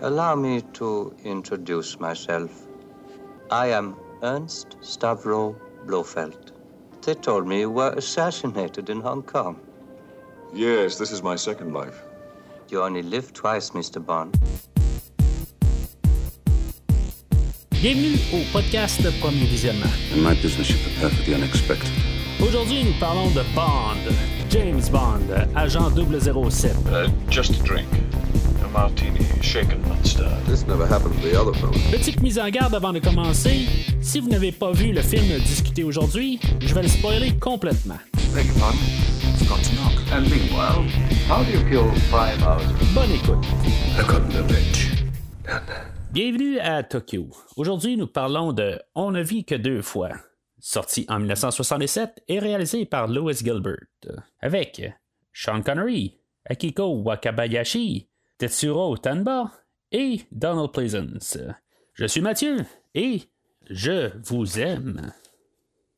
Allow me to introduce myself. I am Ernst Stavro Blofeld. They told me you were assassinated in Hong Kong. Yes, this is my second life. You only live twice, Mr. Bond. Bienvenue au podcast Premier Visionnement. In my business, you prepare for the unexpected. Aujourd'hui, nous parlons de Bond, James Bond, agent 007. Uh, just a drink. Petite mise en garde avant de commencer. Si vous n'avez pas vu le film discuté aujourd'hui, je vais le spoiler complètement. Beg your pardon? Forgot to knock. And meanwhile, how do you kill five hours? Bonne écoute. I got the bitch. Down there. Bienvenue à Tokyo. Aujourd'hui, nous parlons de On ne vit que deux fois, sorti en 1967 et réalisé par Louis Gilbert, avec Sean Connery, Akiko Wakabayashi, Tetsuro Tanba et Donald Pleasance. Je suis Mathieu et je vous aime.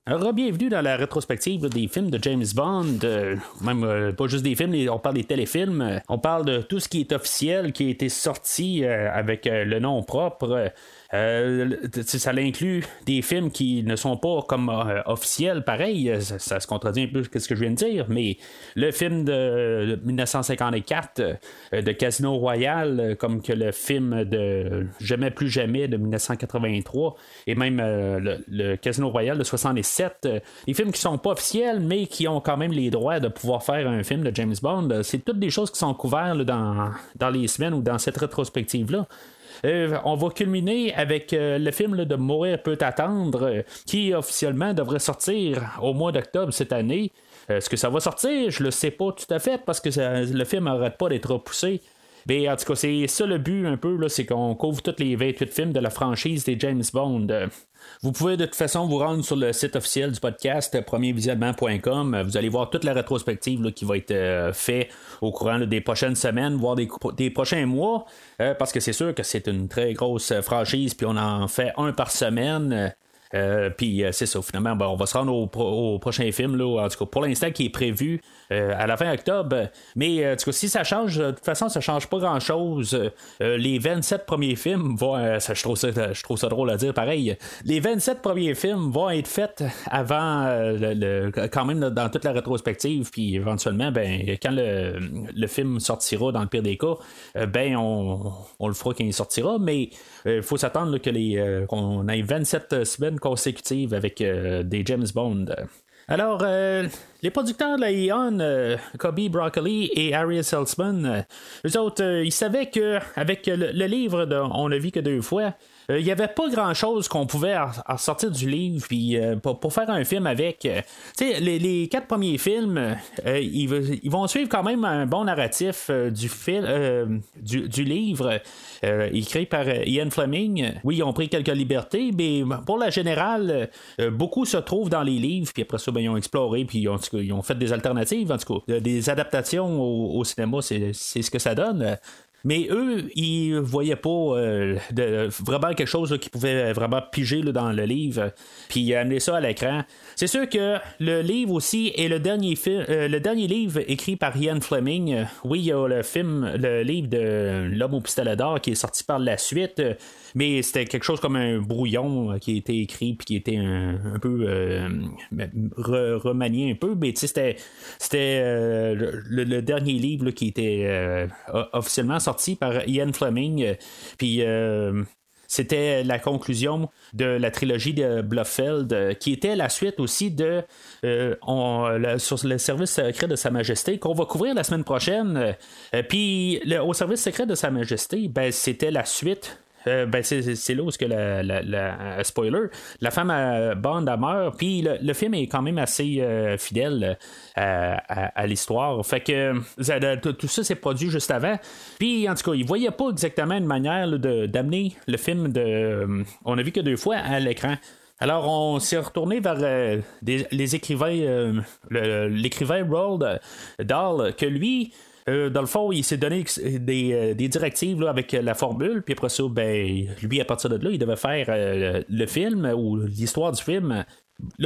Alors, bienvenue dans la rétrospective des films de James Bond, euh, même euh, pas juste des films, on parle des téléfilms, on parle de tout ce qui est officiel, qui a été sorti euh, avec le nom propre. Euh, ça inclut des films qui ne sont pas comme euh, officiels, pareil, euh, ça, se contredit un peu ce que je viens de dire, mais le film de 1954 euh, de Casino Royale, euh, comme que le film de Jamais plus jamais de 1983, et même le, Casino Royale de 67, euh, des films qui sont pas officiels, mais qui ont quand même les droits de pouvoir faire un film de James Bond. C'est toutes des choses qui sont couvertes dans, dans les semaines ou dans cette rétrospective-là. Euh, on va culminer avec euh, le film de Mourir peut attendre, euh, qui officiellement devrait sortir au mois d'octobre cette année. Est-ce que ça va sortir? Je le sais pas tout à fait parce que le film n'arrête pas d'être repoussé. Mais en tout cas, c'est ça le but un peu, c'est qu'on couvre tous les 28 films de la franchise des James Bond. Euh, Vous pouvez de toute façon vous rendre sur le site officiel du podcast, euh, premiervisionnement.com. Euh, Vous allez voir toute la rétrospective là, qui va être euh, fait au courant des prochaines semaines, voire des, des prochains mois, parce que c'est sûr que c'est une très grosse franchise, puis on en fait un par semaine. Euh, puis euh, c'est ça, finalement, ben, on va se rendre au, au prochain film, là, en tout cas pour l'instant qui est prévu euh, à la fin octobre. Mais euh, en tout cas, si ça change, de toute façon, ça change pas grand-chose. Les 27 premiers films vont, ça, je, trouve ça, je trouve ça drôle à dire pareil, les 27 premiers films vont être faits avant, le, le- quand même dans toute la rétrospective, puis éventuellement, ben, quand le, le film sortira, dans le pire des cas, ben, on, on le fera quand il sortira, mais il faut s'attendre que les, euh, qu'on ait 27 semaines consécutives avec euh, des James Bond. Alors, euh, les producteurs de la Eon, euh, Kobe Broccoli et Harry Seltzman, euh, eux autres, euh, ils savaient que avec le, livre On ne vit que deux fois, euh, il n'y avait pas grand chose qu'on pouvait en- en sortir du livre puis euh, pour, faire un film avec. les, les quatre premiers films, euh, ils, ils vont suivre quand même un bon narratif du, fil, euh, du, du livre écrit par Ian Fleming. Oui, ils ont pris quelques libertés, mais pour la générale, beaucoup se trouvent dans les livres, puis après ça, ben, ils ont exploré, puis ils ont, en tout cas, ils ont fait des alternatives, en tout cas, Euh, des adaptations au, cinéma, c'est ce que ça donne. Mais eux, ils voyaient pas euh, vraiment quelque chose qui pouvait vraiment piger dans le livre, puis amener ça à l'écran. C'est sûr que le livre aussi est le dernier film, euh, le dernier livre écrit par Ian Fleming. Oui, il y a le film, le livre de L'homme au pistolet d'or qui est sorti par la suite, mais c'était quelque chose comme un brouillon euh, qui a été écrit puis qui était un, un peu euh, re- remanié un peu, mais c'était c'était euh, le, dernier livre qui était officiellement sorti par Ian Fleming. Puis c'était la conclusion de la trilogie de Blofeld, qui était la suite aussi de sur le service secret de Sa Majesté, qu'on va couvrir la semaine prochaine. Puis au service secret de Sa Majesté, ben, c'était la suite. Euh, ben c'est, là où que la, la- euh, spoiler la femme à Bond elle meurt puis le, film est quand même assez euh, fidèle euh, à, à l'histoire. Fait que tout ça s'est produit juste avant. Puis en tout cas il voyait pas exactement une manière d'amener le film de euh, on a vu que deux fois à l'écran. Alors, on s'est retourné vers euh, des- les écrivains, euh, l'écrivain Roald Dahl, que lui, euh, dans le fond, il s'est donné des, euh, des directives avec la formule, puis après ça, ben, lui, à partir de là, il devait faire euh, le film ou l'histoire du film.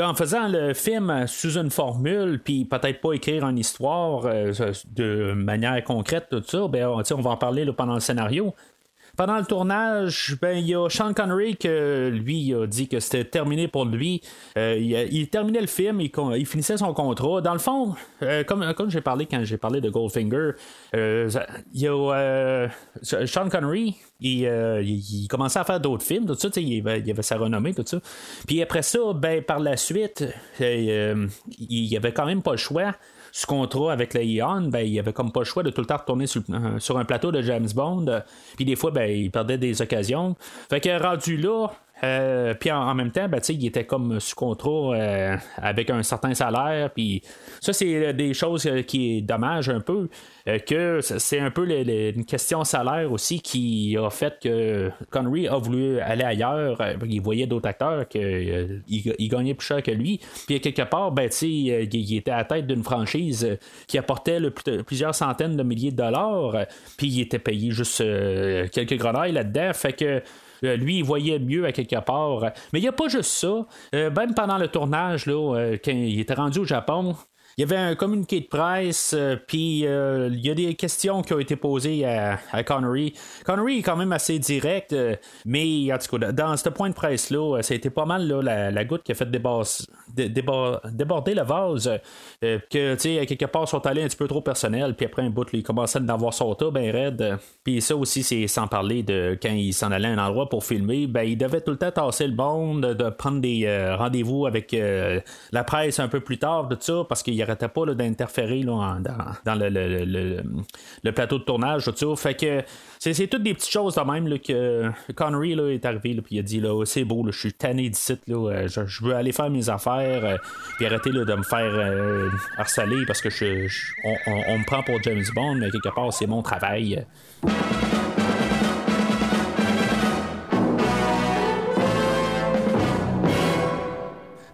En faisant le film sous une formule, puis peut-être pas écrire une histoire euh, de manière concrète, tout ça, ben, on, va en parler pendant le scénario. Pendant le tournage, ben il y a Sean Connery que lui a dit que c'était terminé pour lui. il, terminait le film, il, il, finissait son contrat. Dans le fond, comme, comme j'ai parlé quand j'ai parlé de Goldfinger, il y a Sean Connery, il, commençait à faire d'autres films, tout ça, il avait, il avait, sa renommée, tout ça. Puis après ça, ben par la suite, il y avait quand même pas le choix ce contrat avec la Ion, ben, il avait comme pas le choix de tout le temps retourner sur, sur un plateau de James Bond. Puis des fois, ben, il perdait des occasions. Fait que rendu là, euh, puis en, même temps, ben, il était comme sous contrôle euh, avec un certain salaire. Puis ça, c'est des choses euh, qui est dommage un peu. que c'est un peu une question salaire aussi qui a fait que Connery a voulu aller ailleurs. il voyait d'autres acteurs qu'il il gagnait plus cher que lui. Puis quelque part, ben, il, il était à la tête d'une franchise qui apportait plusieurs centaines de milliers de dollars. Puis il était payé juste quelques grenailles là-dedans. Fait que lui, il voyait mieux à quelque part. Mais il n'y a pas juste ça. Euh, même pendant le tournage, là, euh, quand il était rendu au Japon, il y avait un communiqué de presse, euh, puis euh, il y a des questions qui ont été posées à, Connery. Connery est quand même assez direct, euh, mais en tout cas, dans ce point de presse-là, ça a été pas mal la, goutte qui a fait déborder le vase. que, tu sais, quelque part, sont allés un petit peu trop personnel, puis après un bout, il commençait à avoir son tas bien raide. Puis ça aussi, c'est sans parler de quand il s'en allait à un endroit pour filmer, ben, il devait tout le temps tasser le bon, de, prendre des rendez-vous avec la presse un peu plus tard, de tout ça, parce qu'il arrêtait pas d'interférer dans, dans le, plateau de tournage. Tout Fait que c'est toutes des petites choses de même là, que Connery est arrivé puis il a dit c'est beau, je suis tanné d'ici, euh, je, je, veux aller faire mes affaires euh, puis arrêter de me faire euh, harceler parce que on, me prend pour James Bond, mais quelque part c'est mon travail.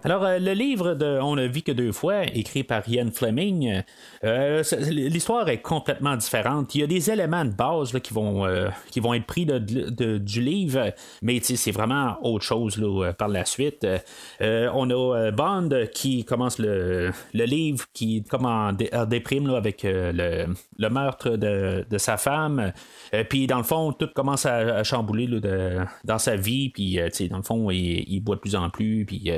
Alors, euh, le livre de On ne vit que deux fois, écrit par Ian Fleming, euh, l'histoire est complètement différente. Il y a des éléments de base qui, vont, euh, qui vont être pris de, du livre, mais c'est vraiment autre chose là, par la suite. on a Bond qui commence le, le livre, qui comme en, déprime avec le, le, meurtre de, de sa femme. puis, dans le fond, tout commence à, chambouler dans sa vie. Puis, dans le fond, il, il, boit de plus en plus. Puis,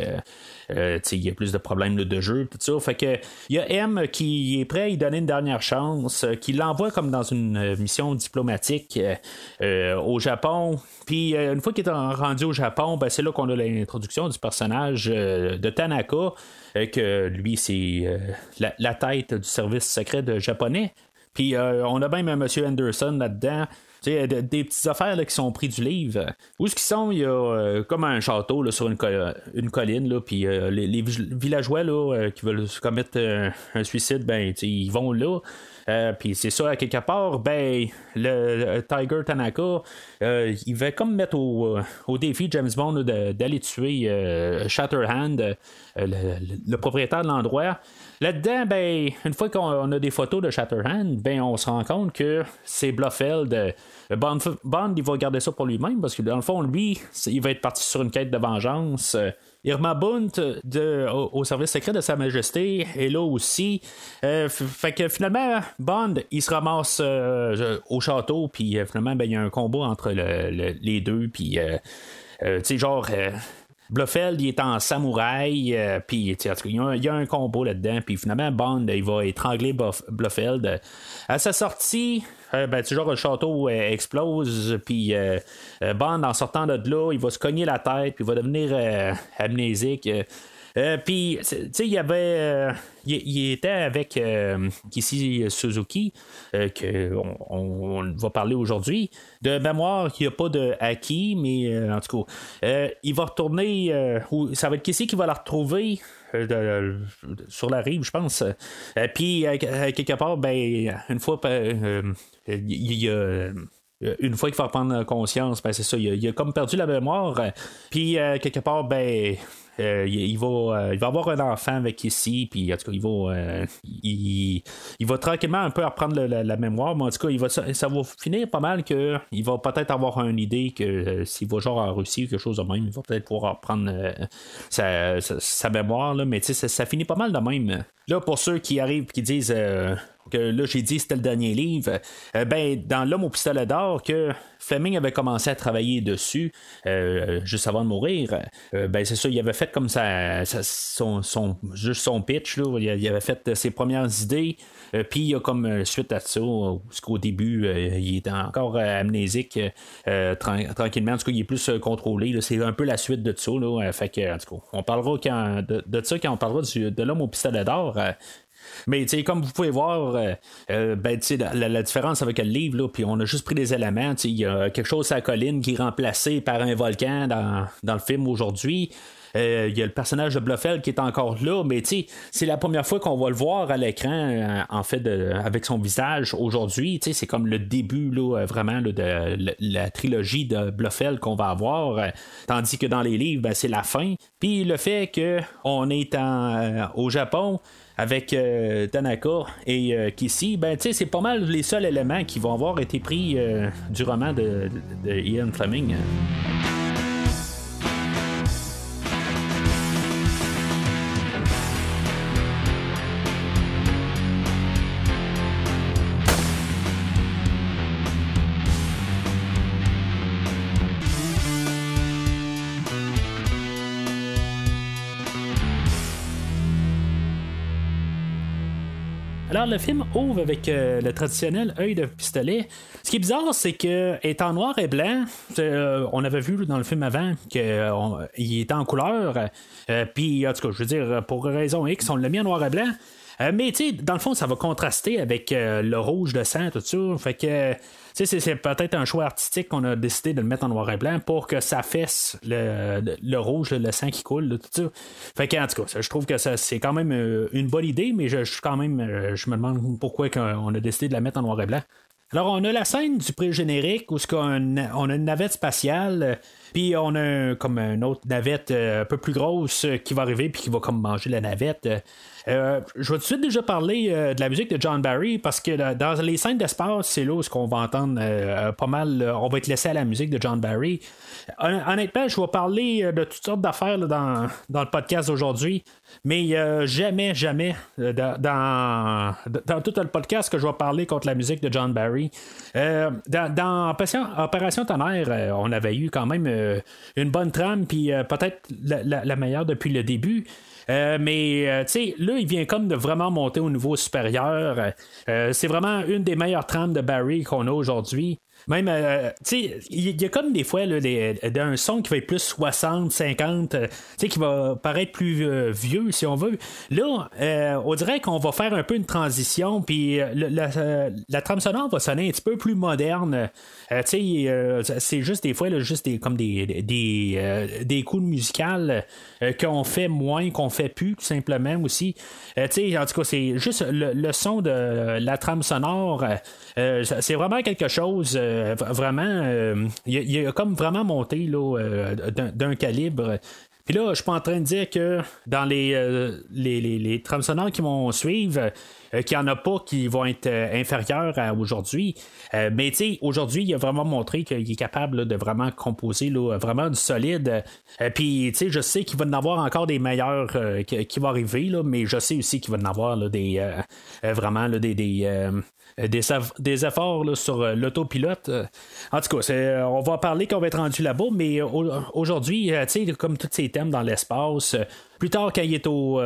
euh, il y a plus de problèmes de jeu, tout ça. Fait que il y a M qui est prêt à lui donner une dernière chance, euh, qui l'envoie comme dans une euh, mission diplomatique au Japon. Puis une fois qu'il est rendu au Japon, ben, c'est là qu'on a l'introduction du personnage de Tanaka, que lui c'est la, tête du service secret japonais. Puis on a même M. Anderson là-dedans des petites affaires qui sont prises du livre. Où est-ce qu'ils sont? Il y a euh, comme un château sur une, une colline, là, puis euh, les, villageois là, euh, qui veulent commettre un suicide, ben, ils vont là. puis c'est ça, à quelque part, ben, le, Tiger Tanaka, il va comme mettre au, au défi James Bond d'aller tuer Shatterhand, le, propriétaire de l'endroit. Là-dedans, ben, une fois qu'on a des photos de Shatterhand, ben, on se rend compte que c'est Blofeld. Euh, Bond, Bond, il va garder ça pour lui-même parce que dans le fond, lui, il va être parti sur une quête de vengeance. Euh, Irma Bunt au, service secret de Sa Majesté est là aussi. Euh, fait que finalement, Bond, il se ramasse au château, puis finalement, ben, il y a un combat entre les deux, puis, tu sais, genre Blofeld, il est en samouraï, euh, puis il y, a un combo là-dedans, puis finalement, Bond, il va étrangler Blofeld. À sa sortie, euh, ben, genre le château euh, explose, puis Bond, en sortant de là, il va se cogner la tête, puis il va devenir amnésique. Euh, puis, tu sais, il y avait. Euh, il, était avec euh, Kishi Suzuki, qu'on on, va parler aujourd'hui. De mémoire, il n'y a pas de acquis, mais en tout cas, il va retourner. ça va être Kishi qui va la retrouver. sur la rive, je pense. Puis, quelque part, ben, une fois, il y une fois qu'il va reprendre conscience, ben c'est ça, il a, comme perdu la mémoire. Puis quelque part, ben il, va, il va avoir un enfant avec ici, puis en tout cas, il va, il, va tranquillement un peu reprendre la, mémoire, mais en tout cas, il va, ça va finir pas mal qu'il va peut-être avoir une idée que s'il va genre en Russie ou quelque chose de même, il va peut-être pouvoir reprendre sa, mémoire, là, mais ça, ça finit pas mal de même. Là, pour ceux qui arrivent et qui disent que là j'ai dit c'était le dernier livre, euh, ben dans L'homme au pistolet d'or que Fleming avait commencé à travailler dessus euh, juste avant de mourir, euh, ben c'est ça, il avait fait comme ça, son, juste son pitch, là, il avait fait ses premières idées, puis il a comme suite à ça, jusqu'au début, il était encore amnésique tranquillement, en tout cas il est plus contrôlé, c'est un peu la suite de ça, là, fait que, en tout cas, on parlera quand, de, de, ça quand on parlera de l'homme au pistolet d'or. Mais comme vous pouvez voir, euh, euh, ben, la, la, différence avec le livre, là, puis on a juste pris des éléments. Il y a quelque chose à la colline qui est remplacé par un volcan dans, dans le film aujourd'hui. Euh, il y a le personnage de Bluffel qui est encore là, mais c'est la première fois qu'on va le voir à l'écran, en fait, avec son visage aujourd'hui. C'est comme le début, là, vraiment, de la, trilogie de Bluffel qu'on va avoir, tandis que dans les livres, ben, c'est la fin. Puis le fait qu'on est en, au Japon, avec euh, Tanaka et euh, Kissy, ben, c'est pas mal les seuls éléments qui vont avoir été pris euh, du roman de Ian Fleming. Le film ouvre avec euh, le traditionnel œil de pistolet. Ce qui est bizarre, c'est que en noir et blanc. Euh, on avait vu dans le film avant qu'il euh, était en couleur. Puis, en tout cas, je veux dire, pour raison X, on l'a mis en noir et blanc. Mais tu sais, dans le fond, ça va contraster avec le rouge de sang, tout ça. Fait que c'est peut-être un choix artistique qu'on a décidé de le mettre en noir et blanc pour que ça fesse le, rouge, le sang qui coule, tout ça. Fait que, en tout cas, je trouve que c'est quand même euh, une bonne idée, mais je, quand même, euh, je me demande pourquoi on a décidé de la mettre en noir et blanc. Alors, on a la scène du pré-générique où on a une navette spatiale, puis on a comme une autre navette euh, un peu plus grosse qui va arriver, puis qui va comme manger la navette. Euh, je vais tout de suite déjà parler euh, de la musique de John Barry parce que dans les scènes d'espace, c'est là où qu'on va entendre euh, pas mal. on va être laissé à la musique de John Barry. Honnêtement, je vais parler de toutes sortes d'affaires dans, le podcast d'aujourd'hui, mais jamais, jamais dans, dans, tout le podcast que je vais parler contre la musique de John Barry. dans, Opération, Tonnerre, on avait eu quand même une bonne trame, puis peut-être la meilleure depuis le début. Euh, mais, euh, tu sais, là, il vient comme de vraiment monter au niveau supérieur. Euh, c'est vraiment une des meilleures trames de Barry qu'on a aujourd'hui. Même, euh, tu sais, il y a comme des fois là, un son qui va être plus 60, 50, tu sais, qui va paraître plus euh, vieux, si on veut. Là, euh, on dirait qu'on va faire un peu une transition, puis la, trame sonore va sonner un petit peu plus moderne. tu sais, c'est juste des fois, là, juste des, comme des, des, des coups musicales qu'on fait moins, qu'on fait plus, tout simplement aussi. tu sais, en tout cas, c'est juste le, le, son de la trame sonore, c'est vraiment quelque chose. Euh, vraiment, euh, il, a comme vraiment monté là, euh, d'un, calibre. Puis là, je suis pas en train de dire que dans les, les, les, trames sonores qui vont suivre, qu'il n'y en a pas qui vont être inférieurs à aujourd'hui. mais tu sais, aujourd'hui, il a vraiment montré qu'il est capable de vraiment composer là, vraiment du solide. Puis tu sais, je sais qu'il va en avoir encore des meilleurs qui, vont arriver, là, mais je sais aussi qu'il va en avoir des vraiment des euh, des, efforts sur euh, l'autopilote. Euh, en tout cas, on va parler qu'on va être rendu là-bas, mais aujourd'hui, comme tous ces thèmes dans l'espace, plus tard, quand il est au,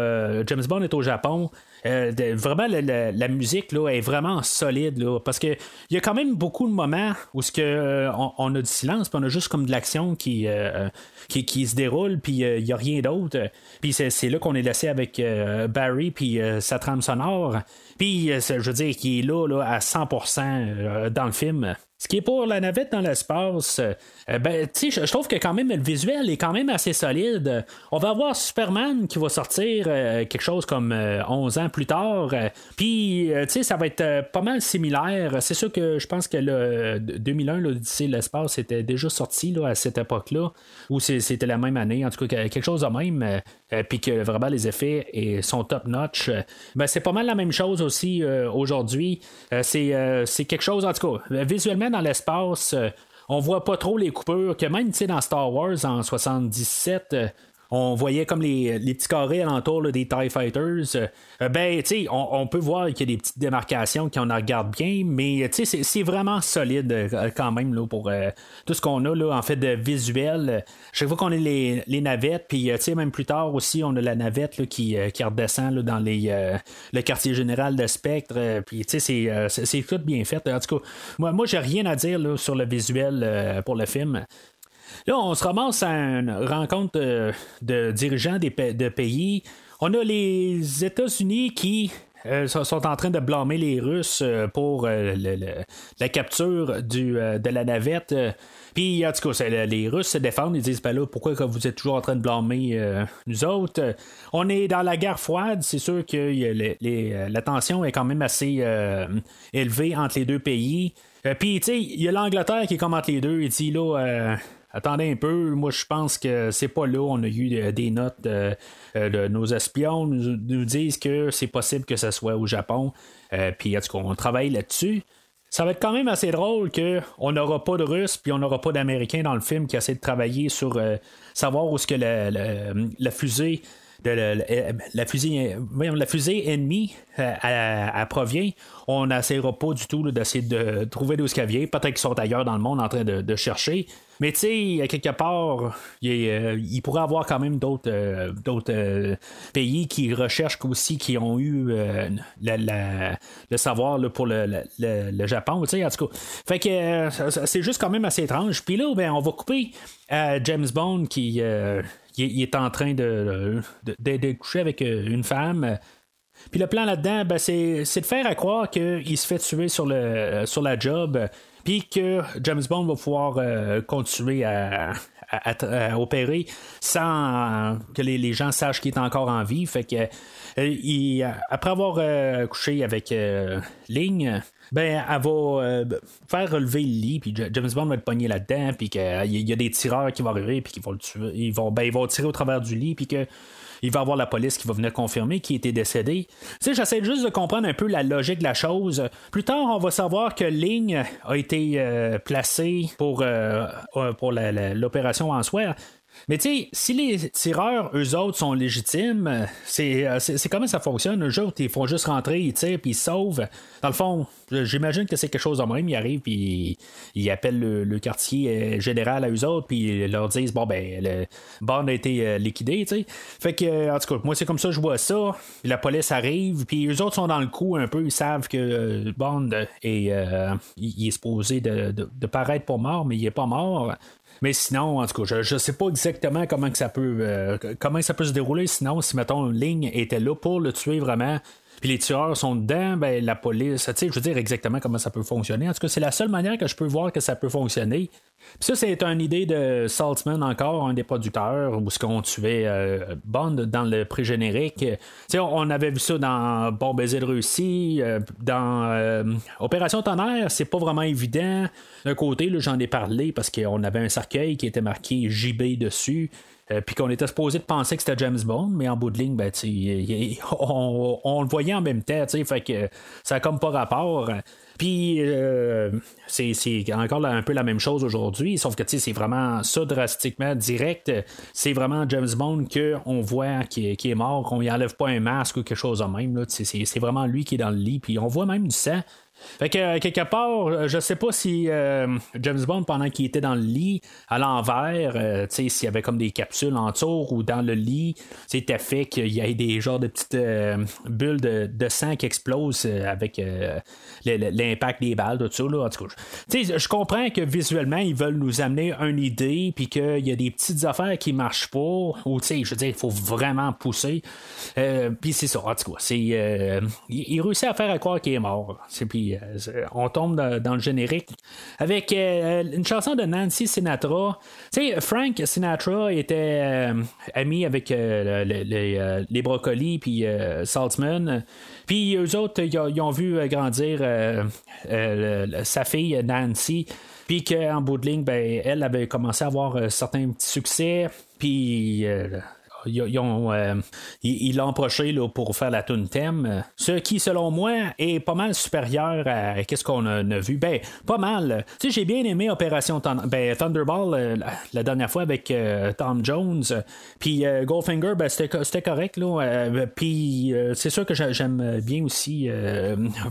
James Bond est au Japon, vraiment la, musique là, est vraiment solide là, parce que il y a quand même beaucoup de moments où que on, a du silence puis on a juste comme de l'action qui, qui, se déroule puis il n'y a rien d'autre puis c'est, là qu'on est laissé avec Barry puis sa trame sonore puis, euh, je veux dire, qui est là, là à 100% euh, dans le film. Ce qui est pour la navette dans l'espace, euh, ben, je, trouve que quand même le visuel est quand même assez solide. On va avoir Superman qui va sortir euh, quelque chose comme 11 ans plus tard. Puis, ça va être pas mal similaire. C'est sûr que je pense que le 2001, l'Odyssée de l'espace était déjà sorti là, à cette époque-là, ou c'était la même année. En tout cas, quelque chose de même. Puis que vraiment les effets sont top-notch. Ben, c'est pas mal la même chose aussi aujourd'hui. c'est quelque chose, en tout cas, visuellement, dans l'espace, euh, on voit pas trop les coupures, que même dans Star Wars en 77, on voyait comme les, petits carrés alentour des TIE Fighters. Euh, ben, tu sais, on, peut voir qu'il y a des petites démarcations qu'on regarde bien, mais tu c'est vraiment solide euh, quand même là, pour euh, tout ce qu'on a en fait de visuel. Chaque fois qu'on a les, navettes, puis tu sais, même plus tard aussi, on a la navette qui, qui redescend dans les, le quartier général de Spectre. puis c'est tout bien fait. En tout cas, moi, moi j'ai rien à dire sur le visuel pour le film. Là, on se ramasse à une rencontre de, dirigeants des, de pays. On a les États-Unis qui euh, sont en train de blâmer les Russes euh, pour euh, la capture du, de la navette. Puis, en tout cas, les Russes se défendent. Ils disent ben là, pourquoi vous êtes toujours en train de blâmer nous autres? On est dans la guerre froide. C'est sûr que la tension est quand même assez élevée entre les deux pays. Puis, tu sais, il y a l'Angleterre qui est comme entre les deux. Il dit là attendez un peu, moi je pense que c'est pas là. On a eu euh, des notes euh, de nos espions nous, nous disent que c'est possible que ce soit au Japon. Euh, puis en tout cas, on travaille là-dessus. Ça va être quand même assez drôle qu'on n'aura pas de Russes puis on n'aura pas d'Américains dans le film qui essaient de travailler sur savoir où ce que la, fusée de la, fusée, la fusée ennemie provient. On n'essaiera pas du tout d'essayer de trouver d'où ce. Peut-être qu'ils sont ailleurs dans le monde en train de chercher. Mais tu sais, quelque part, il, euh, il, pourrait avoir quand même d'autres euh, d'autres euh, pays qui recherchent aussi, qui ont eu le savoir là, pour le, le, Japon. Tu sais, en tout cas. Fait que c'est juste quand même assez étrange. Puis là, ben, on va couper James Bond qui il est en train de, de, coucher avec une femme. Puis le plan là-dedans, ben, c'est, de faire à croire qu'il se fait tuer sur, le, sur la job puis que James Bond va pouvoir euh, continuer à, opérer sans que les, gens sachent qu'il est encore en vie. Fait que euh, après avoir euh, couché avec Ligne, ben, elle va faire relever le lit, puis James Bond va être pogné là-dedans, puis qu'il y a des tireurs qui vont arriver, puis qui vont le tuer. Ils vont, ben, ils vont tirer au travers du lit, puis que il va avoir la police qui va venir confirmer qu'il était décédé. Tu sais, j'essaie juste de comprendre un peu la logique de la chose. Plus tard, on va savoir que Ling a été euh, placé pour, euh, euh, pour l'opération en soi. Mais tu sais, si les tireurs, eux autres, sont légitimes, euh, euh, c'est, comment ça fonctionne? Eux autres, ils font juste rentrer, ils tirent, puis ils sauvent. Dans le fond, j'imagine que c'est quelque chose de même. Ils arrivent, puis ils appellent le, quartier euh, général à eux autres, puis ils leur disent, bon, ben, le bande a été liquidé, tu sais. Fait que, en tout cas, moi, c'est comme ça, je vois ça. la police arrive, puis eux autres sont dans le coup un peu. Ils savent que Bond est, il est supposé de, de, paraître pas mort, mais il est pas mort. Mais sinon, en tout cas, je ne sais pas exactement comment que ça peut euh, comment ça peut se dérouler. Sinon, si mettons une ligne était là pour le tuer vraiment, puis les tueurs sont dedans, ben la police, tu sais, je veux dire exactement comment ça peut fonctionner. En tout cas, c'est la seule manière que je peux voir que ça peut fonctionner. Puis ça, c'est une idée de Saltzman encore, un des producteurs, où ce qu'on tuait euh, Bond dans le pré-générique. Tu on avait vu ça dans Bon baiser de Russie, euh, dans euh, Opération Tonnerre, c'est pas vraiment évident. D'un côté, j'en ai parlé parce qu'on avait un cercueil qui était marqué JB dessus. Euh, puis qu'on était supposé de penser que c'était James Bond, mais en bout de ligne, ben, on, le voyait en même temps, fait que ça a comme pas rapport. Puis euh, c'est, encore un peu la même chose aujourd'hui, sauf que c'est vraiment ça drastiquement direct. C'est vraiment James Bond qu'on voit qui est, mort, qu'on y enlève pas un masque ou quelque chose de même. c'est, vraiment lui qui est dans le lit, puis on voit même du sang. Fait que euh, quelque part, euh, je sais pas si euh, James Bond, pendant qu'il était dans le lit, à l'envers, s'il y avait comme des capsules en tour ou dans le lit, c'était fait qu'il y ait des genres de petites bulles de, sang qui explosent avec l'impact des balles, tout ça. En tout cas, je comprends que visuellement, ils veulent nous amener une idée, puis qu'il y a des petites affaires qui marchent pas, ou je veux dire, il faut vraiment pousser. puis c'est ça, en tout cas, c'est, il, réussit à faire à croire qu'il est mort. Puis puis on tombe dans, le générique avec une chanson de Nancy Sinatra. Tu sais, Frank Sinatra était ami avec les, brocolis puis Saltzman. Puis eux autres, ils ont vu grandir sa fille Nancy. Puis qu'en bout de ligne, ben, elle avait commencé à avoir euh, certains petits succès. Puis euh, ils, ont, l'ont approché là, pour faire la tune thème. Ce qui, selon moi, est pas mal supérieur à ce qu'on a, vu. Ben, pas mal. Tu sais, j'ai bien aimé Opération ben, Thunderball euh, la, dernière fois avec euh, Tom Jones. Puis Goldfinger, ben, c'était correct. Puis c'est sûr que j'aime bien aussi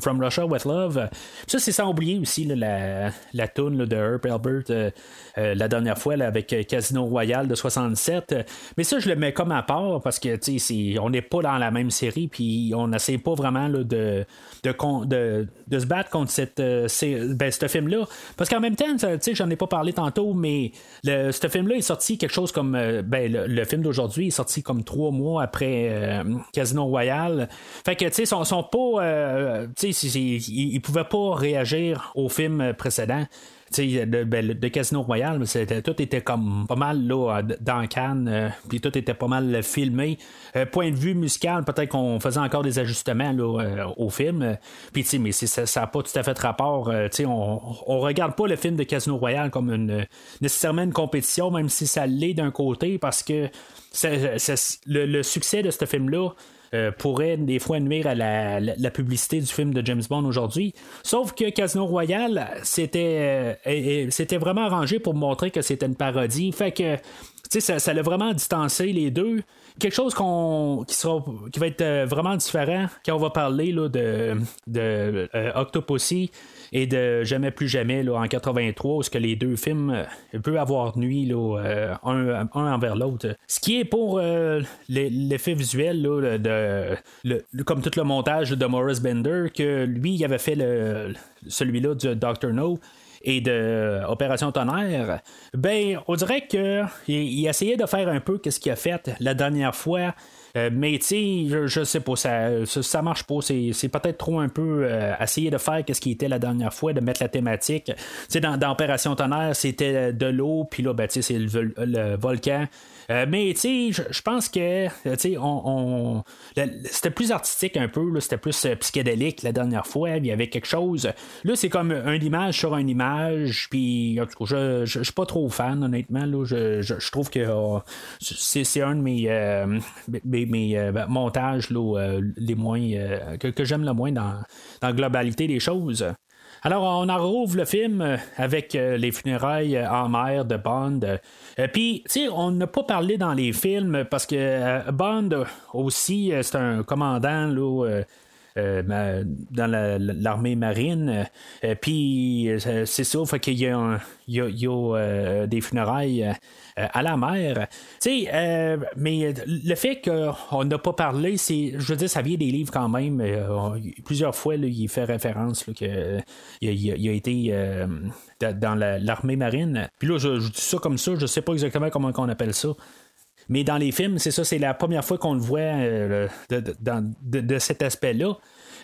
From Russia with Love. Ça, c'est sans oublier aussi la, la tune de Herb Albert la dernière fois avec Casino Royale de 67. Mais ça, je le mets comme à part parce que on n'est pas dans la même série puis on n'essaie pas vraiment de, de, se battre contre cette, euh, ben, ce film-là. Parce qu'en même temps, j'en ai pas parlé tantôt, mais le, ce film-là est sorti quelque chose comme euh, ben, le, film d'aujourd'hui est sorti comme trois mois après euh, Casino Royale. Fait que tu sais, sont, sont pas. tu sais, ils pouvaient pas réagir au film précédent de, ben, de Casino Royale, tout était comme pas mal là, dans Cannes, euh, puis tout était pas mal filmé. Euh, point de vue musical, peut-être qu'on faisait encore des ajustements euh, au film. Puis mais ça n'a pas tout à fait rapport. on, on regarde pas le film de Casino Royale comme une, nécessairement une compétition, même si ça l'est d'un côté, parce que le, succès de ce film-là euh, pourrait des fois nuire à la, publicité du film de James Bond aujourd'hui. Sauf que Casino Royale, c'était, euh, vraiment arrangé pour montrer que c'était une parodie. Fait que ça, ça l'a vraiment distancé les deux. Quelque chose sera, qui va être euh, vraiment différent quand on va parler là, de, de Octopussy et de Jamais plus jamais là, en 83, où ce que les deux films euh, peuvent avoir nuit là, euh, un, envers l'autre. Ce qui est pour euh, l'effet visuel de, comme tout le montage de Morris Bender, que lui il avait fait celui-là de Dr. No et de Opération Tonnerre, ben on dirait qu'il il essayait de faire un peu ce qu'il a fait la dernière fois euh, mais tu je, je, sais pas, ça, ça, marche pas. C'est, peut-être trop un peu euh, essayer de faire ce qui était la dernière fois, de mettre la thématique. Tu dans, dans Opération Tonnerre, c'était de l'eau, puis là, ben, c'est le, volcan. Euh, mais tu sais, je pense que on, c'était plus artistique un peu, c'était plus psychédélique la dernière fois. Il y avait quelque chose. Là, c'est comme une image sur une image. Puis, en tout cas, je, je, suis pas trop fan, honnêtement. Là, je, je, trouve que oh, c'est, un de mes, euh, montages euh, les moins euh, que, j'aime le moins dans, dans la globalité des choses. Alors, on en rouvre le film avec les funérailles en mer de Bond. Puis, tu sais, on n'a pas parlé dans les films parce que Bond aussi, c'est un commandant là, euh, dans l'armée marine. Euh, puis euh, c'est ça, qu'il y a, y a, des funérailles à la mer. Mais le fait qu'on n'a pas parlé, c'est, je veux dire, ça vient des livres quand même. plusieurs fois, il fait référence qu'il il, a été dans l'armée marine. Puis là, je, dis ça comme ça, je sais pas exactement comment on appelle ça. Mais dans les films, c'est ça, c'est la première fois qu'on le voit euh, de, cet aspect-là.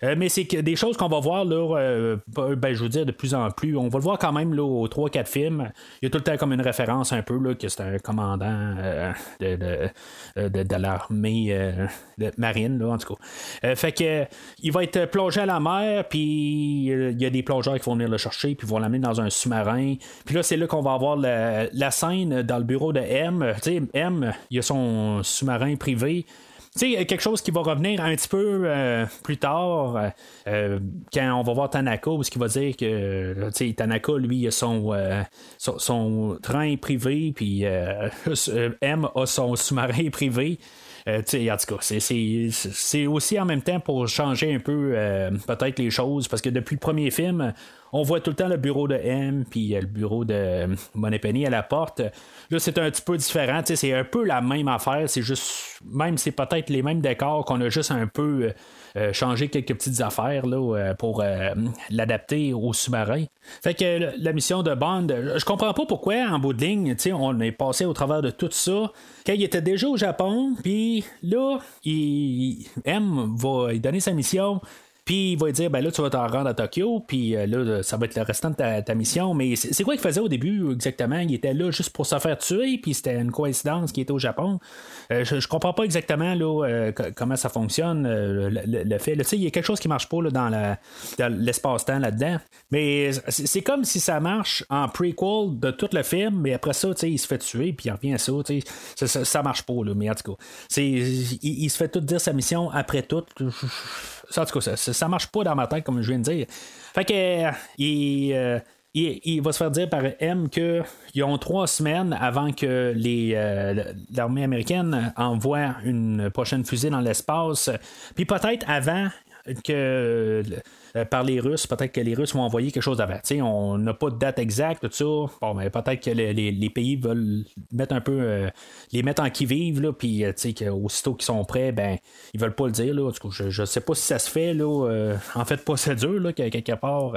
Euh, mais c'est des choses qu'on va voir, là, euh, ben, je veux dire, de plus en plus. On va le voir quand même là, aux 3-4 films. Il y a tout le temps comme une référence un peu là, que c'est un commandant de, de, l'armée marine, là, en tout cas. fait que il va être plongé à la mer, puis il y a des plongeurs qui vont venir le chercher, puis vont l'amener dans un sous-marin. Puis là, c'est là qu'on va avoir la, la, scène dans le bureau de M. Tu sais, M, il a son sous-marin privé. Sais, quelque chose qui va revenir un petit peu euh, plus tard, euh, euh, quand on va voir Tanaka, ce qui va dire que Tanaka, lui, a son, son, train privé, puis M a son sous-marin privé. en tout cas, c'est aussi en même temps pour changer un peu peut-être les choses, parce que depuis le premier film, on voit tout le temps le bureau de M, puis le bureau de Money Penny à la porte. Là, c'est un petit peu différent. C'est un peu la même affaire. C'est juste, même c'est peut-être les mêmes décors qu'on a juste un peu euh, euh, changé quelques petites affaires euh, pour l'adapter au sous-marin. Fait que la mission de Bond, je comprends pas pourquoi, en bout de ligne, on est passé au travers de tout ça. Quand il était déjà au Japon, puis là, il, M va donner sa mission Puis il va dire, ben là, tu vas t'en rendre à Tokyo, puis euh, là, ça va être le restant de ta, mission. Mais c'est quoi qu'il faisait au début exactement? Il était là juste pour se faire tuer, puis c'était une coïncidence qu'il était au Japon. Euh, je, comprends pas exactement là, euh, comment ça fonctionne, le, fait. il y a quelque chose qui marche pas là, dans, l'espace-temps là-dedans. Mais c'est comme si ça marche en prequel de tout le film, mais après ça, il se fait tuer, puis il revient à ça. Ça, ça, marche pas, là, mais en tout cas. Il, se fait tout dire sa mission après tout. Ça, en tout cas, ça, ça, marche pas dans ma tête, comme je viens de dire. Fait que, euh, euh, il, il, va se faire dire par M qu'ils ont trois semaines avant que euh, l'armée américaine envoie une prochaine fusée dans l'espace. Puis peut-être avant que par les Russes. Peut-être que les Russes vont envoyer quelque chose avant. on n'a pas de date exacte, tout ça. Bon, mais peut-être que les, pays veulent mettre un peu euh, les mettre en qui vive, puis euh, aussitôt qu'ils sont prêts, ben ils veulent pas le dire. Là. Je ne sais pas si ça se fait là, en fait procédure là, quelque part.